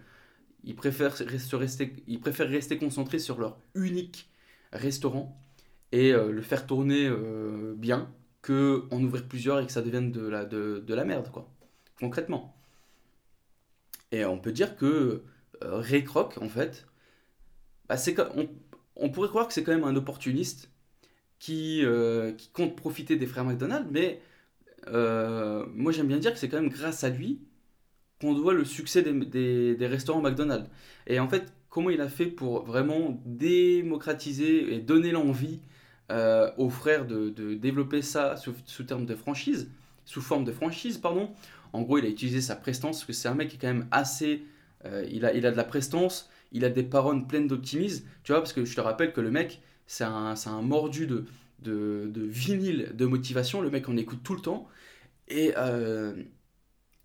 ils, préfèrent rester, ils préfèrent rester concentrés sur leur unique restaurant et euh, le faire tourner euh, bien que ouvrir plusieurs et que ça devienne de la, de, la merde, quoi, concrètement. Et on peut dire que Ray Kroc, en fait, bah, on, on, pourrait croire que c'est quand même un opportuniste qui, qui compte profiter des frères McDonald's, mais euh, moi j'aime bien dire que c'est quand même grâce à lui qu'on doit le succès des, des, restaurants McDonald's. Et en fait, comment il a fait pour vraiment démocratiser et donner l'envie euh, aux frères de, développer ça sous, sous terme de franchise, sous forme de franchise, pardon. En gros, il a utilisé sa prestance, parce que c'est un mec qui est quand même assez... Euh, il, a, il a de la prestance, il a des paroles pleines d'optimisme, tu vois, parce que je te rappelle que le mec, c'est un, un mordu de, de, de, vinyle de motivation. Le mec en écoute tout le temps. Et euh,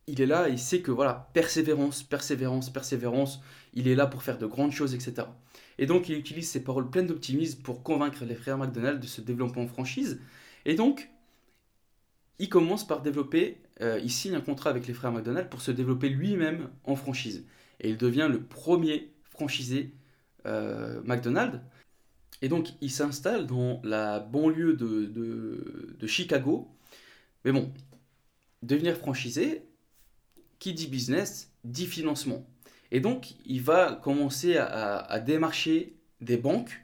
il est là, il sait que voilà, persévérance, persévérance, persévérance, il est là pour faire de grandes choses, etc. Et donc il utilise ces paroles pleines d'optimisme pour convaincre les frères McDonald de se développer en franchise. Et donc, il commence par développer, euh, il signe un contrat avec les frères McDonald pour se développer lui-même en franchise. Et il devient le premier franchisé euh, McDonald's. Et donc, il s'installe dans la banlieue de, Chicago. Mais bon, devenir franchisé, qui dit business, dit financement. Et donc, il va commencer à, démarcher des banques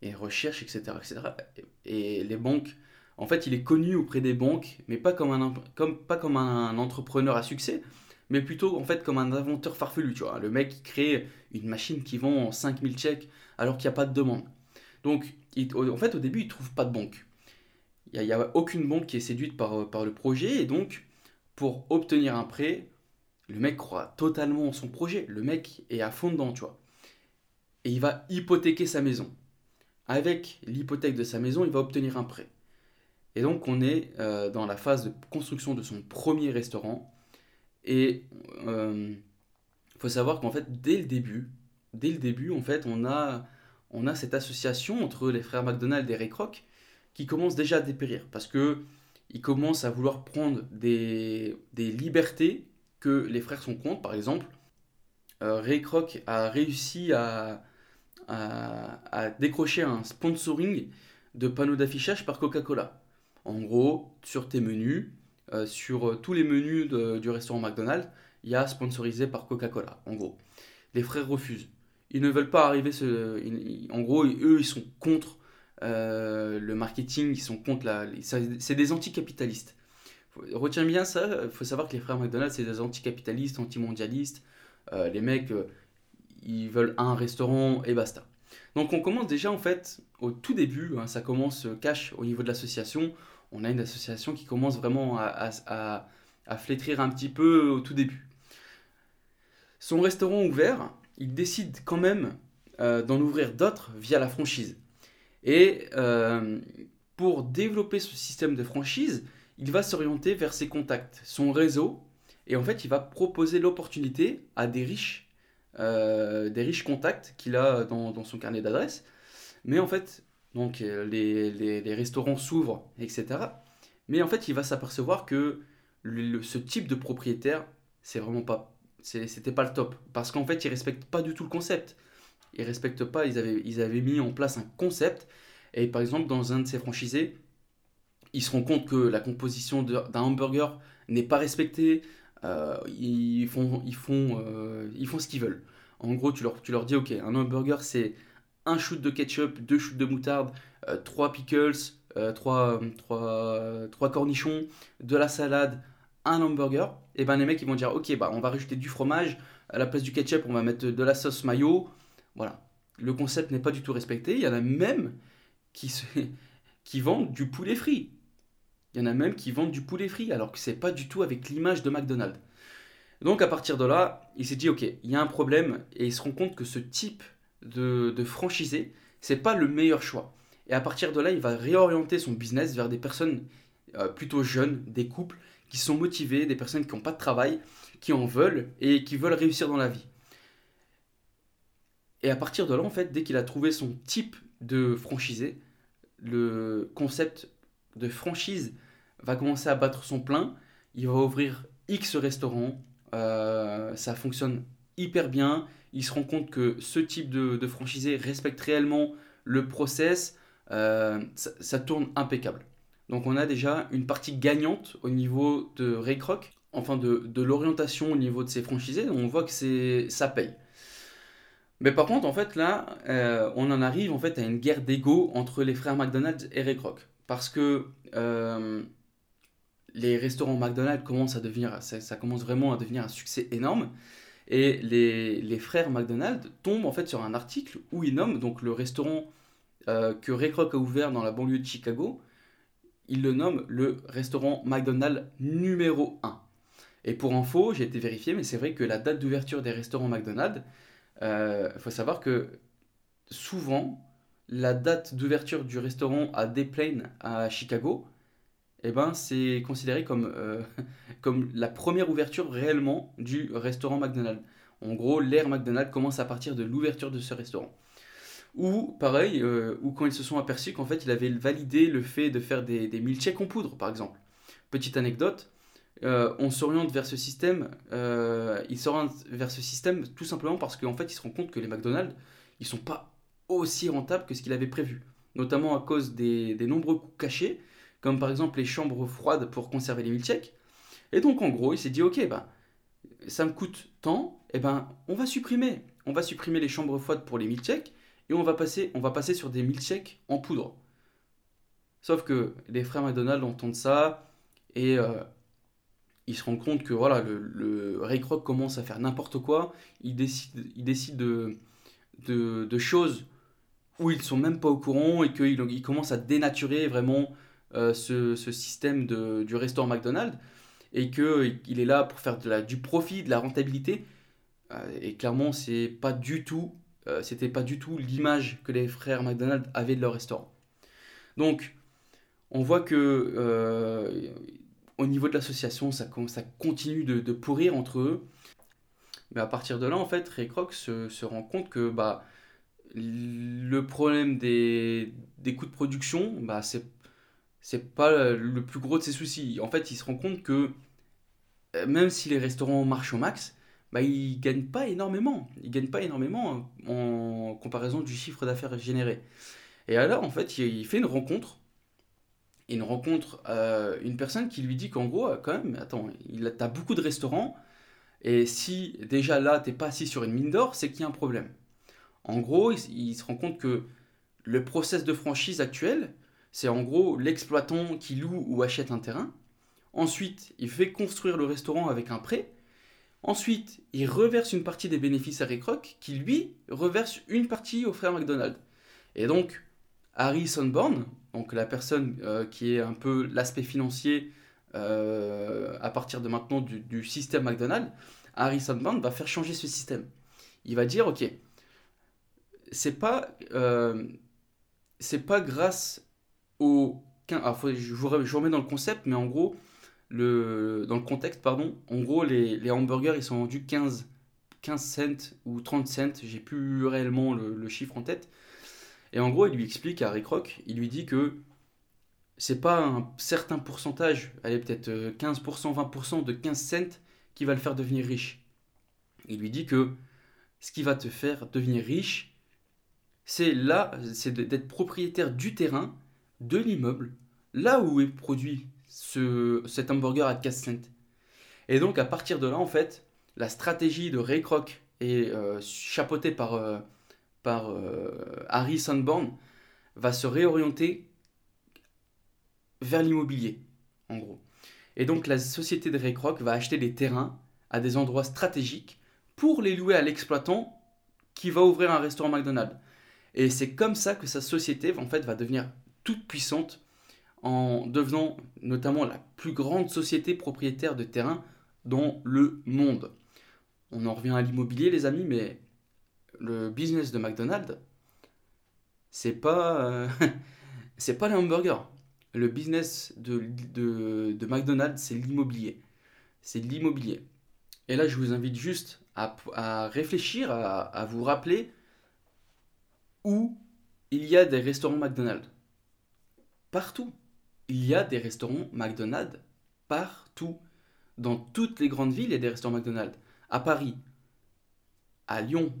et recherche, etc., etc. Et les banques, en fait, il est connu auprès des banques, mais pas comme un, comme, pas comme un entrepreneur à succès, mais plutôt en fait comme un inventeur farfelu, tu vois. Le mec qui crée une machine qui vend 5000 chèques alors qu'il n'y a pas de demande. Donc, en fait, au début, il ne trouve pas de banque. Il n'y a, aucune banque qui est séduite par, par le projet. Et donc, pour obtenir un prêt, le mec croit totalement en son projet. Le mec est à fond dedans, tu vois. Et il va hypothéquer sa maison. Avec l'hypothèque de sa maison, il va obtenir un prêt. Et donc, on est euh, dans la phase de construction de son premier restaurant. Et il euh, faut savoir qu'en fait, dès le début, dès le début, on a, cette association entre les frères McDonald et Ray Kroc qui commence déjà à dépérir. Parce que ils commencent à vouloir prendre des libertés que les frères sont contre. Par exemple, euh, Ray Kroc a réussi à, à, décrocher un sponsoring de panneaux d'affichage par Coca-Cola. En gros, sur tes menus, euh, sur tous les menus du restaurant McDonald's, il y a sponsorisé par Coca-Cola, en gros. Les frères refusent. Ils ne veulent pas arriver. En gros, eux, ils sont contre euh, le marketing, ils sont contre la. C'est des anticapitalistes. Retiens bien ça, il faut savoir que les frères McDonald's, c'est des anticapitalistes, antimondialistes. Euh, les mecs, euh, ils veulent un restaurant et basta. Donc on commence déjà en fait au tout début, hein, ça commence cash au niveau de l'association. On a une association qui commence vraiment à, à, flétrir un petit peu au tout début. Son restaurant ouvert, il décide quand même d'en ouvrir d'autres via la franchise. Et euh, pour développer ce système de franchise, il va s'orienter vers ses contacts, son réseau, et en fait, il va proposer l'opportunité à des riches, euh, des riches contacts qu'il a dans, son carnet d'adresses. Mais en fait, donc les, les, restaurants s'ouvrent, etc. Mais en fait, il va s'apercevoir que ce type de propriétaire, c'est vraiment pas, c'était pas le top, parce qu'en fait, il respecte pas du tout le concept ils respectent pas, ils avaient, ils avaient mis en place un concept. Et par exemple, dans un de ces franchisés, ils se rendent compte que la composition d'un hamburger n'est pas respectée. Euh, ils, font, ils, font, euh, ils font ce qu'ils veulent. En gros, tu leur, tu leur dis, ok, un hamburger, c'est un shoot de ketchup, deux shoots de moutarde, euh, trois pickles, trois, trois, trois, cornichons, de la salade, un hamburger. Et ben les mecs, ils vont dire, ok, bah, on va rajouter du fromage, à la place du ketchup, on va mettre de la sauce mayo, voilà. Le concept n'est pas du tout respecté. Il y en a même qui, qui vendent du poulet frit. Il y en a même qui vendent du poulet frit alors que c'est pas du tout avec l'image de McDonald's. Donc à partir de là, il s'est dit ok, il y a un problème et il se rend compte que ce type de, de franchisé, c'est pas le meilleur choix. Et à partir de là, il va réorienter son business vers des personnes euh, plutôt jeunes, des couples qui sont motivés, des personnes qui n'ont pas de travail, qui en veulent et qui veulent réussir dans la vie. Et à partir de là, en fait, dès qu'il a trouvé son type de franchisé, le concept de franchise va commencer à battre son plein. Il va ouvrir X restaurants. Euh, ça fonctionne hyper bien. Il se rend compte que ce type de, franchisé respecte réellement le process. Euh, ça, tourne impeccable. Donc on a déjà une partie gagnante au niveau de Ray enfin de, de l'orientation au niveau de ses franchisés. On voit que ça paye. Mais par contre, en fait, là, euh, on en arrive en fait à une guerre d'ego entre les frères McDonald's et Ray. Parce que euh, les restaurants McDonald's commencent à devenir, ça, commence vraiment à devenir un succès énorme. Et les, frères McDonald's tombent en fait sur un article où ils nomment donc le restaurant euh, que Ray Kroc a ouvert dans la banlieue de Chicago. Ils le nomment le restaurant McDonald's numéro 1. Et pour info, j'ai été vérifié, mais c'est vrai que la date d'ouverture des restaurants McDonald's, il euh, faut savoir que souvent, la date d'ouverture du restaurant à Des Plaines à Chicago, eh ben, c'est considéré comme, euh, comme la première ouverture réellement du restaurant McDonald's. En gros, l'ère McDonald's commence à partir de l'ouverture de ce restaurant. Ou pareil, euh, ou quand ils se sont aperçus qu'en fait il avait validé le fait de faire des, des milkshakes en poudre, par exemple. Petite anecdote, euh, on s'oriente vers ce système, euh, il s'oriente vers ce système tout simplement parce qu'en fait, il se rend compte que les McDonald's, ils sont pas aussi rentables que ce qu'il avait prévu, notamment à cause des, nombreux coûts cachés, comme par exemple les chambres froides pour conserver les milkshakes. Et donc, en gros, il s'est dit, ok, bah, ça me coûte tant, et eh ben, on va supprimer, on va supprimer les chambres froides pour les milkshakes et on va passer, on va passer sur des milkshakes en poudre. Sauf que les frères McDonald's entendent ça et euh, il se rend compte que voilà, le, le Ray Kroc commence à faire n'importe quoi. Il décide, il décide de, de, choses où ils sont même pas au courant et qu'il il commence à dénaturer vraiment euh, ce, système de, du restaurant McDonald's et qu'il est là pour faire de la, du profit, de la rentabilité. et clairement, c'est pas du tout, c'était pas du tout l'image que les frères McDonald's avaient de leur restaurant. Donc, on voit que au niveau de l'association, ça, ça continue de, pourrir entre eux. Mais à partir de là, en fait, Ray Kroc se, rend compte que bah, le problème des, des coûts de production, bah, c'est c'est pas le plus gros de ses soucis. En fait, il se rend compte que euh, même si les restaurants marchent au max, bah, ils gagnent pas énormément. Ils gagnent pas énormément en comparaison du chiffre d'affaires généré. Et alors, en fait, il fait une rencontre il rencontre euh, une personne qui lui dit qu'en gros, euh, quand même, attends, il a, beaucoup de restaurants, et si déjà là, t'es pas assis sur une mine d'or, c'est qu'il y a un problème. En gros, il, se rend compte que le process de franchise actuel, c'est en gros l'exploitant qui loue ou achète un terrain. Ensuite, il fait construire le restaurant avec un prêt. Ensuite, il reverse une partie des bénéfices à Rick qui lui reverse une partie au frère McDonald. Et donc, Harry Sonborn, donc la personne euh, qui est un peu l'aspect financier euh, à partir de maintenant du, système McDonald's, Harry Sonborn va faire changer ce système. Il va dire, ok, c'est pas, euh, c'est pas grâce au... Alors, je, vous, remets dans le concept, mais en gros, le, dans le contexte, pardon, en gros, les, hamburgers, ils sont vendus 15, 15 cents ou 30 cents, j'ai plus réellement le chiffre en tête, et en gros, il lui explique à Rick Rock, il lui dit que c'est pas un certain pourcentage, allez peut-être 15%, euh, 20% de 15 cents qui va le faire devenir riche. Il lui dit que ce qui va te faire devenir riche, c'est là, c'est d'être propriétaire du terrain, de l'immeuble, là où est produit ce, cet hamburger à 15 cents. Et donc à partir de là, en fait, la stratégie de Ray est euh, chapeautée par euh, par euh, Harry Sandborn va se réorienter vers l'immobilier, en gros. Et donc la société de Ray va acheter des terrains à des endroits stratégiques pour les louer à l'exploitant qui va ouvrir un restaurant McDonald's. Et c'est comme ça que sa société en fait va devenir toute puissante en devenant notamment la plus grande société propriétaire de terrains dans le monde. On en revient à l'immobilier les amis, mais le business de McDonald's, c'est pas, euh, pas les hamburgers. Le business de, de, McDonald's, c'est l'immobilier. C'est l'immobilier. Et là, je vous invite juste à, réfléchir, à, vous rappeler où il y a des restaurants McDonald's. Partout. Il y a des restaurants McDonald's partout. Dans toutes les grandes villes, il y a des restaurants McDonald's. À Paris, à Lyon,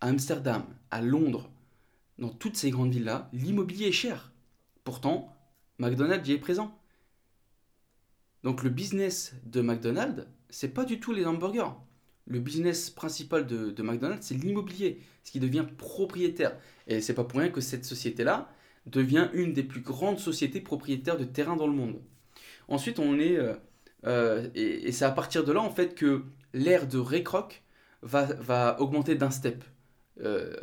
à Amsterdam, à Londres, dans toutes ces grandes villes-là, l'immobilier est cher. Pourtant, McDonald's y est présent. Donc le business de McDonald's, c'est pas du tout les hamburgers. Le business principal de, McDonald's, c'est l'immobilier, ce qui devient propriétaire. Et c'est pas pour rien que cette société-là devient une des plus grandes sociétés propriétaires de terrain dans le monde. Ensuite, on est. Euh, euh, et, c'est à partir de là, en fait, que l'ère de Ray va, va augmenter d'un step euh,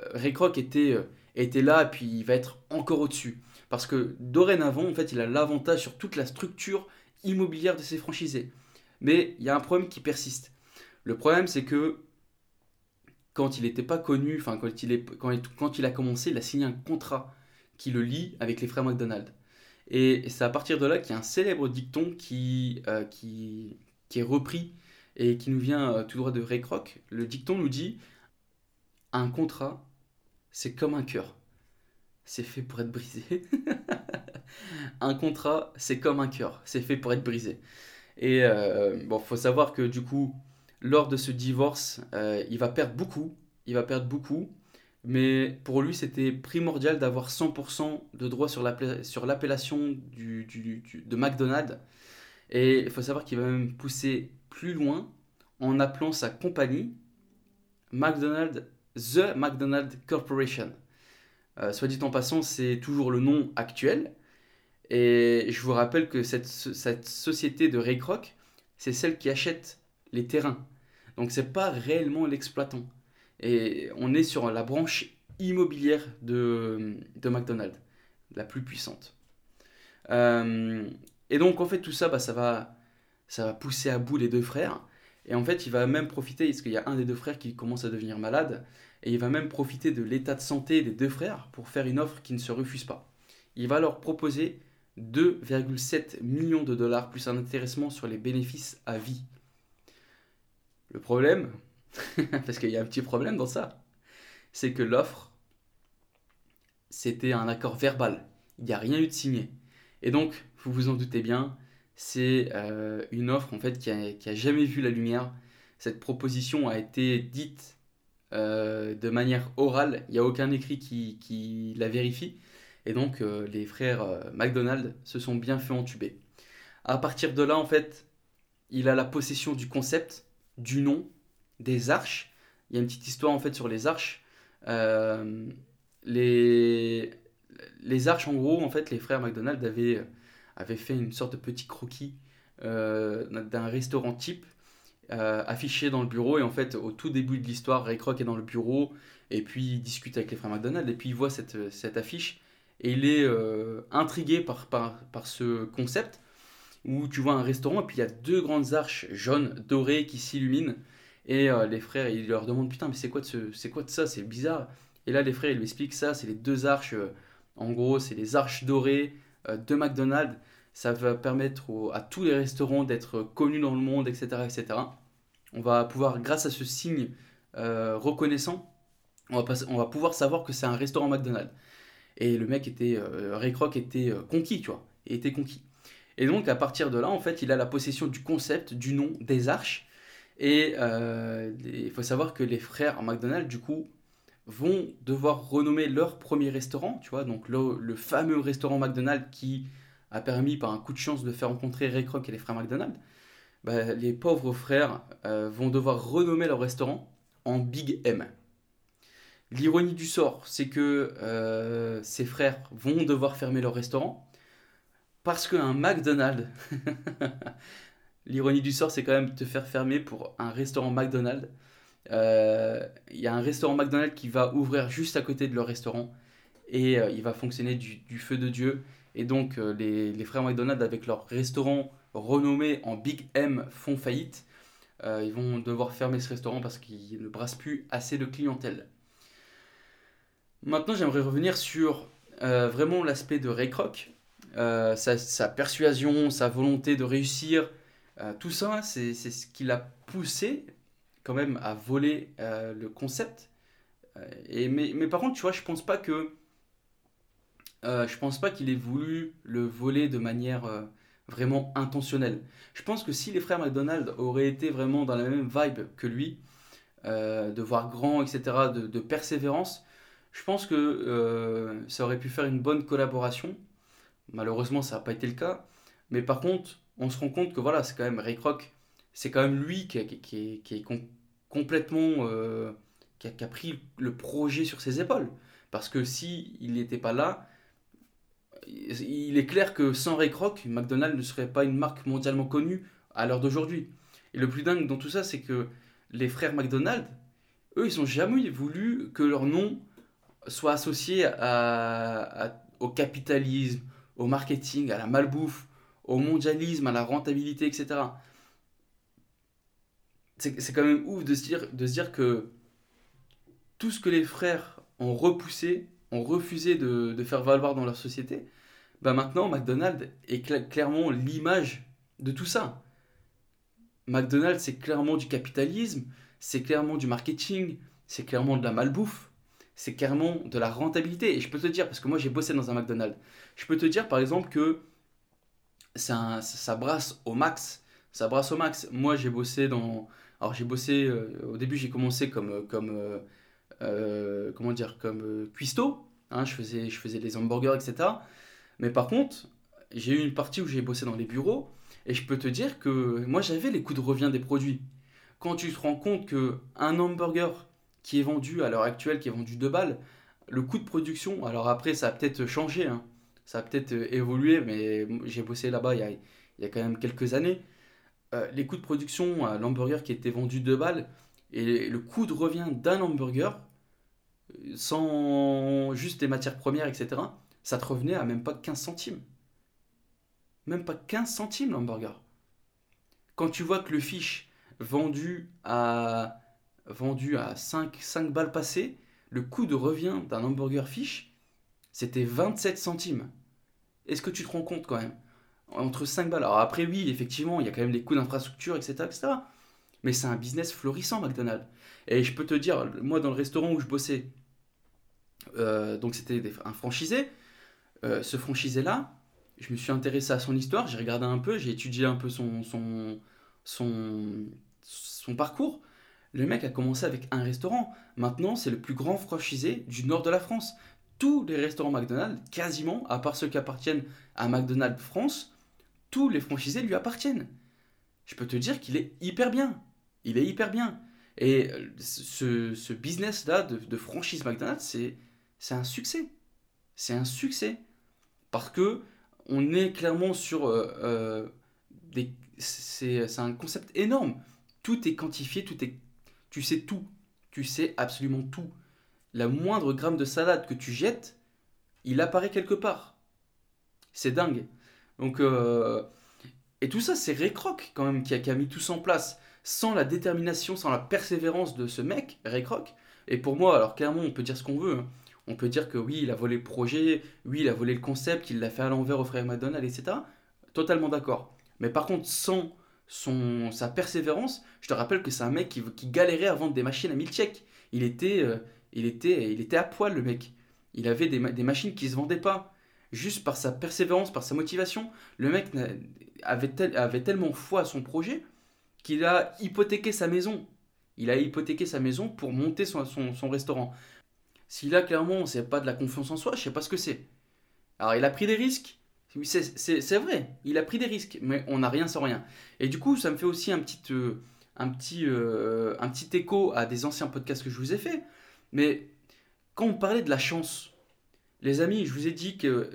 était, euh, était là, puis il va être encore au-dessus. Parce que dorénavant, en fait, il a l'avantage sur toute la structure immobilière de ses franchisés. Mais il y a un problème qui persiste. Le problème, c'est que quand il n'était pas connu, enfin quand il, quand, quand il a commencé, il a signé un contrat qui le lie avec les frères McDonald. Et c'est à partir de là qu'il y a un célèbre dicton qui, euh, qui, qui, est repris et qui nous vient tout droit de Ray Kroc. Le dicton nous dit un contrat, c'est comme un cœur. C'est fait pour être brisé. un contrat, c'est comme un cœur. C'est fait pour être brisé. Et euh, bon, faut savoir que du coup, lors de ce divorce, euh, il va perdre beaucoup. Il va perdre beaucoup. Mais pour lui, c'était primordial d'avoir 100% de droit sur l'appellation du, de McDonald's. Et il faut savoir qu'il va même pousser plus loin en appelant sa compagnie McDonald's The McDonald's Corporation. Euh, soit dit en passant, c'est toujours le nom actuel. Et je vous rappelle que cette, société de Ray Kroc, c'est celle qui achète les terrains. Donc c'est pas réellement l'exploitant. Et on est sur la branche immobilière de, de McDonald's, la plus puissante. et donc, en fait, tout ça, bah, ça, va, ça va pousser à bout les deux frères. Et en fait, il va même profiter, parce qu'il y a un des deux frères qui commence à devenir malade, et il va même profiter de l'état de santé des deux frères pour faire une offre qui ne se refuse pas. Il va leur proposer 2,7 millions de dollars plus un intéressement sur les bénéfices à vie. Le problème, parce qu'il y a un petit problème dans ça, c'est que l'offre, c'était un accord verbal. Il n'y a rien eu de signé. Et donc, vous vous en doutez bien, c'est euh, une offre en fait qui a, jamais vu la lumière. Cette proposition a été dite euh, de manière orale, il n'y a aucun écrit qui, la vérifie. Et donc euh, les frères McDonald se sont bien fait entuber. À partir de là, en fait, il a la possession du concept, du nom, des arches. Il y a une petite histoire en fait sur les arches. les, les arches, en gros, en fait, les frères McDonald avaient avait fait une sorte de petit croquis euh, d'un restaurant type euh, affiché dans le bureau. Et en fait, au tout début de l'histoire, Ray Kroc est dans le bureau et puis il discute avec les frères McDonald et puis il voit cette, cette affiche et il est euh, intrigué par, par, par, ce concept où tu vois un restaurant et puis il y a deux grandes arches jaunes dorées qui s'illuminent et les frères ils leur demandent putain mais c'est quoi de ce, c'est quoi de ça? C'est bizarre et là les frères ils lui expliquent ça c'est les deux arches en gros c'est les arches dorées de McDonald's ça va permettre à tous les restaurants d'être connus dans le monde, etc., etc. On va pouvoir, grâce à ce signe euh, reconnaissant, on va, on va pouvoir savoir que c'est un restaurant McDonald's. Et le mec était, euh, Ray Kroc était euh, conquis, tu vois, et était conquis. Et donc à partir de là, en fait, il a la possession du concept, du nom, des arches. Et il faut savoir que les frères McDonald's, du coup, vont devoir renommer leur premier restaurant, tu vois, donc le, fameux restaurant McDonald's qui a permis par un coup de chance de faire rencontrer Ray Kroc et les frères McDonald, bah, les pauvres frères euh, vont devoir renommer leur restaurant en Big M. L'ironie du sort, c'est que euh, ces frères vont devoir fermer leur restaurant parce qu'un McDonald's, l'ironie du sort, c'est quand même te faire fermer pour un restaurant McDonald's. Euh, il y a un restaurant McDonald's qui va ouvrir juste à côté de leur restaurant et il va fonctionner du, feu de Dieu. Et donc, euh, les, frères McDonald's, avec leur restaurant renommé en Big M, font faillite. Euh, ils vont devoir fermer ce restaurant parce qu'ils ne brassent plus assez de clientèle. Maintenant, j'aimerais revenir sur euh, vraiment l'aspect de Ray sa, persuasion, sa volonté de réussir. tout ça, c'est ce qui l'a poussé quand même à voler le concept. et, mais, mais, par contre, tu vois, je pense pas que euh, je pense pas qu'il ait voulu le voler de manière euh, vraiment intentionnelle. Je pense que si les frères McDonald auraient été vraiment dans la même vibe que lui, euh, de voir grand, etc., de, persévérance, je pense que ça aurait pu faire une bonne collaboration. Malheureusement, ça n'a pas été le cas. Mais par contre, on se rend compte que voilà, c'est quand même Ray Kroc, c'est quand même lui qui, a, pris le projet sur ses épaules. Parce que si il n'était pas là, il est clair que sans Ray Kroc, McDonald's ne serait pas une marque mondialement connue à l'heure d'aujourd'hui. Et le plus dingue dans tout ça, c'est que les frères McDonald, eux, ils n'ont jamais voulu que leur nom soit associé au capitalisme, au marketing, à la malbouffe, au mondialisme, à la rentabilité, etc. C'est quand même ouf de se, dire, de se dire que tout ce que les frères ont repoussé, ont refusé de, faire valoir dans leur société, bah maintenant McDonald's est clairement l'image de tout ça. McDonald's, c'est clairement du capitalisme, c'est clairement du marketing, c'est clairement de la malbouffe, c'est clairement de la rentabilité. Et je peux te dire, parce que moi j'ai bossé dans un McDonald's, je peux te dire par exemple que ça, ça brasse au max. Ça brasse au max. Moi j'ai bossé dans. Alors j'ai bossé. Euh, au début j'ai commencé comme. comme euh, euh, comment dire Comme cuistot. Hein, je, faisais, je faisais les hamburgers, etc. Mais par contre, j'ai eu une partie où j'ai bossé dans les bureaux et je peux te dire que moi j'avais les coûts de revient des produits. Quand tu te rends compte que un hamburger qui est vendu à l'heure actuelle, qui est vendu 2 balles, le coût de production, alors après ça a peut-être changé, hein, ça a peut-être euh, évolué, mais j'ai bossé là-bas il, y a, quand même quelques années. Euh, les coûts de production à l'hamburger qui était vendu 2 balles et le coût de revient d'un hamburger, sans juste les matières premières, etc., ça te revenait à même pas 15 centimes. Même pas 15 centimes l'hamburger. Quand tu vois que le fiche vendu à, vendu à 5, 5 balles passées, le coût de revient d'un hamburger fiche, c'était 27 centimes. Est-ce que tu te rends compte quand même? Entre 5 balles. Alors après, oui, effectivement, il y a quand même des coûts d'infrastructure, etc., etc. Mais c'est un business florissant, McDonald's. Et je peux te dire, moi, dans le restaurant où je bossais, euh, donc c'était un franchisé, euh, ce franchisé-là, je me suis intéressé à son histoire, j'ai regardé un peu, j'ai étudié un peu son, son, son parcours. Le mec a commencé avec un restaurant. Maintenant, c'est le plus grand franchisé du nord de la France. Tous les restaurants McDonald's, quasiment, à part ceux qui appartiennent à McDonald's France, tous les franchisés lui appartiennent. Je peux te dire qu'il est hyper bien. Il est hyper bien. Et euh, ce, business-là de, franchise McDonald's, c'est un succès. C'est un succès. Parce que on est clairement sur euh, euh. C'est un concept énorme. Tout est quantifié, tout est. Tu sais tout. Tu sais absolument tout. La moindre gramme de salade que tu jettes, il apparaît quelque part. C'est dingue. Donc. et tout ça, c'est Ray Kroc quand même qui a, mis tout ça en place sans la détermination, sans la persévérance de ce mec, Ray Kroc, et pour moi, alors clairement, on peut dire ce qu'on veut. Hein. On peut dire que oui, il a volé le projet, oui, il a volé le concept, qu'il l'a fait à l'envers au frère McDonald, etc. Totalement d'accord. Mais par contre, sans son, sa persévérance, je te rappelle que c'est un mec qui, galérait à vendre des machines à 1000 chèques. Il était, euh, il, était, il était à poil, le mec. Il avait des, des machines qui ne se vendaient pas. Juste par sa persévérance, par sa motivation, le mec avait, avait tellement foi à son projet qu'il a hypothéqué sa maison. Il a hypothéqué sa maison pour monter son, son, restaurant. S'il a clairement, c'est pas de la confiance en soi, je sais pas ce que c'est. Alors il a pris des risques, c'est vrai, il a pris des risques, mais on n'a rien sans rien. Et du coup, ça me fait aussi un petit, euh, un, petit, euh, un petit écho à des anciens podcasts que je vous ai fait. Mais quand on parlait de la chance, les amis, je vous ai dit que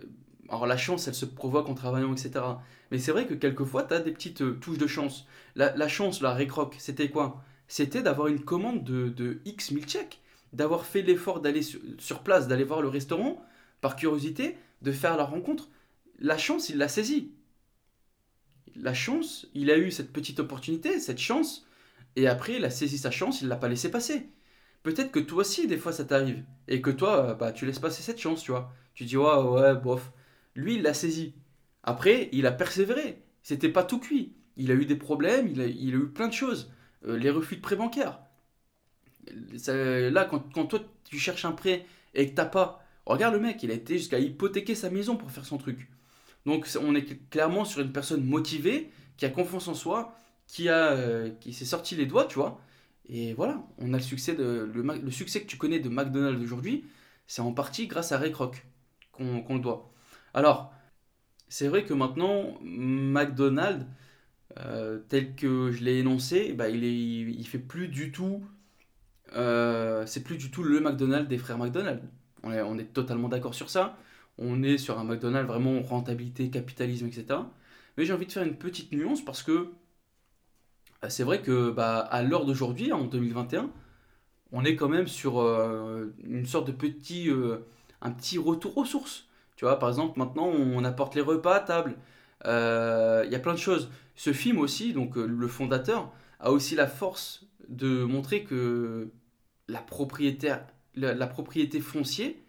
alors la chance, elle se provoque en travaillant, etc. Mais c'est vrai que quelquefois, tu as des petites euh, touches de chance. La, chance, la récroque, c'était quoi? C'était d'avoir une commande de, X 1000 chèques, d'avoir fait l'effort d'aller sur, place, d'aller voir le restaurant, par curiosité, de faire la rencontre. La chance, il l'a saisie. La chance, il a eu cette petite opportunité, cette chance, et après, il a saisi sa chance, il l'a pas laissé passer. Peut-être que toi aussi, des fois, ça t'arrive, et que toi, bah, tu laisses passer cette chance, tu vois. Tu dis, ouais, ouais, bof. Lui, il l'a saisi. Après, il a persévéré. C'était pas tout cuit. Il a eu des problèmes, il a, eu plein de choses. Euh, les refus de prêt bancaire. là, quand, toi, tu cherches un prêt et que t'as pas, regarde le mec, il a été jusqu'à hypothéquer sa maison pour faire son truc. Donc, on est clairement sur une personne motivée, qui a confiance en soi, qui, euh, qui s'est sorti les doigts, tu vois. Et voilà, on a le succès, le, succès que tu connais de McDonald's aujourd'hui, c'est en partie grâce à Ray Kroc qu'on le doit. Alors, c'est vrai que maintenant, McDonald's, euh, tel que je l'ai énoncé, bah, il, est, il fait plus du tout. Euh, c'est plus du tout le McDonald's des frères McDonald's. On est, on est totalement d'accord sur ça. On est sur un McDonald's vraiment rentabilité, capitalisme, etc. Mais j'ai envie de faire une petite nuance parce que bah, c'est vrai que bah, à l'heure d'aujourd'hui, en 2021, on est quand même sur euh, une sorte de petit, un petit retour aux sources. Tu vois, par exemple, maintenant, on apporte les repas à table. Euh, il y a plein de choses. Ce film aussi, donc euh, le fondateur, a aussi la force de montrer que la propriété, la, propriété foncière, euh,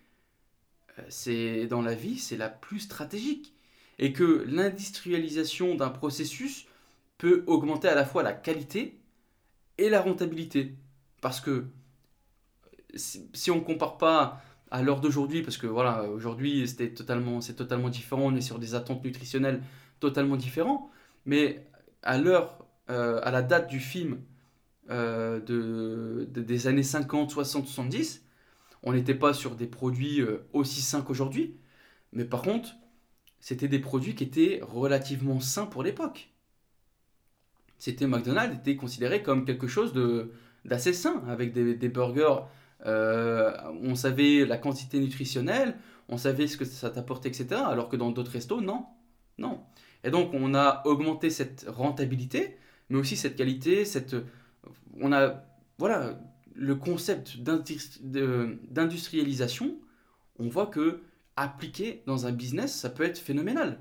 c'est dans la vie, c'est la plus stratégique. Et que l'industrialisation d'un processus peut augmenter à la fois la qualité et la rentabilité. Parce que si on ne compare pas à l'heure d'aujourd'hui, parce que voilà, aujourd'hui c'était totalement, c'est totalement différent, on est sur des attentes nutritionnelles totalement différentes, mais à l'heure, euh, à la date du film euh, de, des années 50, 60, 70, on n'était pas sur des produits euh, aussi sains qu'aujourd'hui, mais par contre, c'était des produits qui étaient relativement sains pour l'époque. C'était McDonald's était considéré comme quelque chose de d'assez sain, avec des, burgers euh, on savait la quantité nutritionnelle, on savait ce que ça t'apportait, etc. Alors que dans d'autres restos, non. Non. Et donc, on a augmenté cette rentabilité, mais aussi cette qualité, cette... On a... Voilà, le concept d'industrialisation, on voit que appliqué dans un business, ça peut être phénoménal.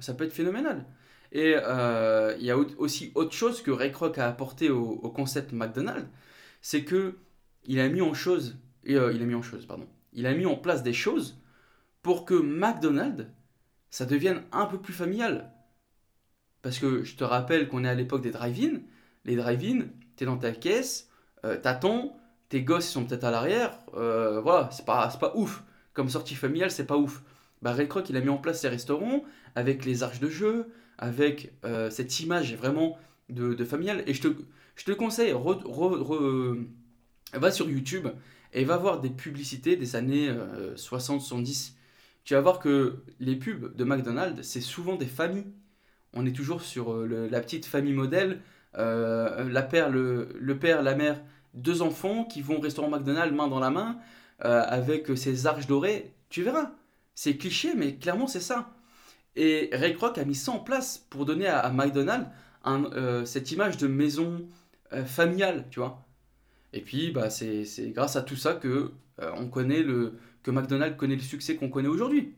Ça peut être phénoménal. Et euh, il y a aussi autre chose que Ray Kroc a apporté au, concept McDonald's, c'est que il a mis en euh, il a mis en pardon, il a mis en place des choses pour que McDonald's ça devienne un peu plus familial. Parce que je te rappelle qu'on est à l'époque des drive-in. Les drive-in, t'es dans ta caisse, euh, t'attends, tes gosses sont peut-être à l'arrière. Euh, voilà, c'est pas, pas ouf. Comme sortie familiale, c'est pas ouf. Bah, Ray Kroc, il a mis en place ces restaurants avec les arches de jeu, avec euh, cette image vraiment de, de, familial. Et je te, je te conseille, va sur YouTube et va voir des publicités des années 60-70. Tu vas voir que les pubs de McDonald's, c'est souvent des familles. On est toujours sur la petite famille modèle euh, la père, le, père, la mère, deux enfants qui vont au restaurant McDonald's main dans la main euh, avec ces arches dorées, tu verras. C'est cliché, mais clairement c'est ça. Et Ray Kroc a mis ça en place pour donner à, McDonald's euh, cette image de maison familiale, tu vois. Et puis, bah, c'est grâce à tout ça que, on connaît le, que McDonald's connaît le succès qu'on connaît aujourd'hui.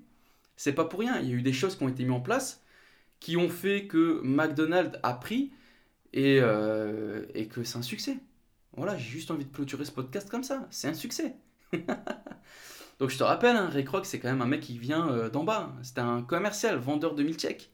C'est pas pour rien, il y a eu des choses qui ont été mises en place qui ont fait que McDonald's a pris et, euh, et que c'est un succès. Voilà, j'ai juste envie de clôturer ce podcast comme ça. C'est un succès. Donc je te rappelle, hein, Ray Kroc, c'est quand même un mec qui vient euh, d'en bas. C'était un commercial, vendeur de milkshakes.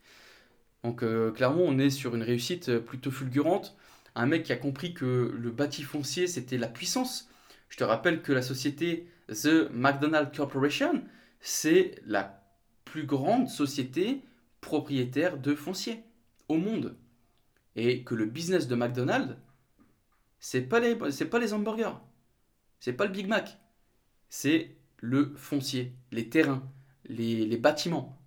Donc euh, clairement, on est sur une réussite plutôt fulgurante. Un mec qui a compris que le bâti foncier, c'était la puissance. Je te rappelle que la société The McDonald's Corporation, c'est la plus grande société propriétaire de foncier au monde et que le business de McDonald's, c'est pas les, pas les hamburgers, c'est pas le Big Mac, c'est le foncier, les terrains, les, bâtiments.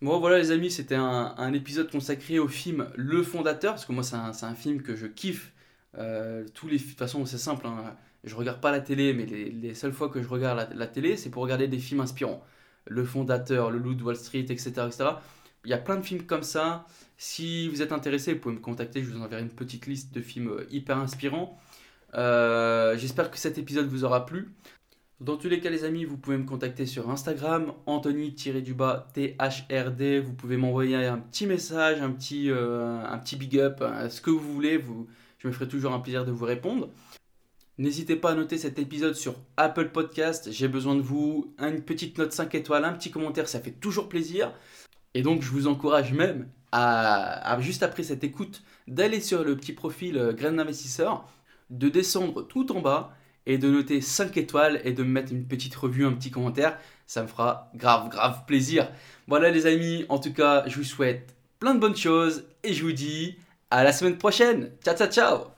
Bon voilà les amis, c'était un, épisode consacré au film Le Fondateur, parce que moi c'est un, film que je kiffe. Euh, tous les, de toute façon c'est simple, hein. je regarde pas la télé, mais les, les seules fois que je regarde la, la télé, c'est pour regarder des films inspirants. Le Fondateur, Le Loup de Wall Street, etc. etc. Il y a plein de films comme ça. Si vous êtes intéressé, vous pouvez me contacter. Je vous enverrai une petite liste de films euh, hyper inspirants. Euh, j'espère que cet épisode vous aura plu. Dans tous les cas, les amis, vous pouvez me contacter sur Instagram, Anthony-du-bas THRD. Vous pouvez m'envoyer un petit message, un petit, euh, un petit big up, ce que vous voulez. Je me ferai toujours un plaisir de vous répondre. N'hésitez pas à noter cet épisode sur Apple Podcast. J'ai besoin de vous. Une petite note 5 étoiles, un petit commentaire, ça fait toujours plaisir. Et donc, je vous encourage même à, juste après cette écoute, d'aller sur le petit profil euh, Grain d'investisseur, de descendre tout en bas et de noter 5 étoiles et de me mettre une petite revue, un petit commentaire. Ça me fera grave, grave plaisir. Voilà les amis, en tout cas, je vous souhaite plein de bonnes choses et je vous dis à la semaine prochaine. Ciao, ciao, ciao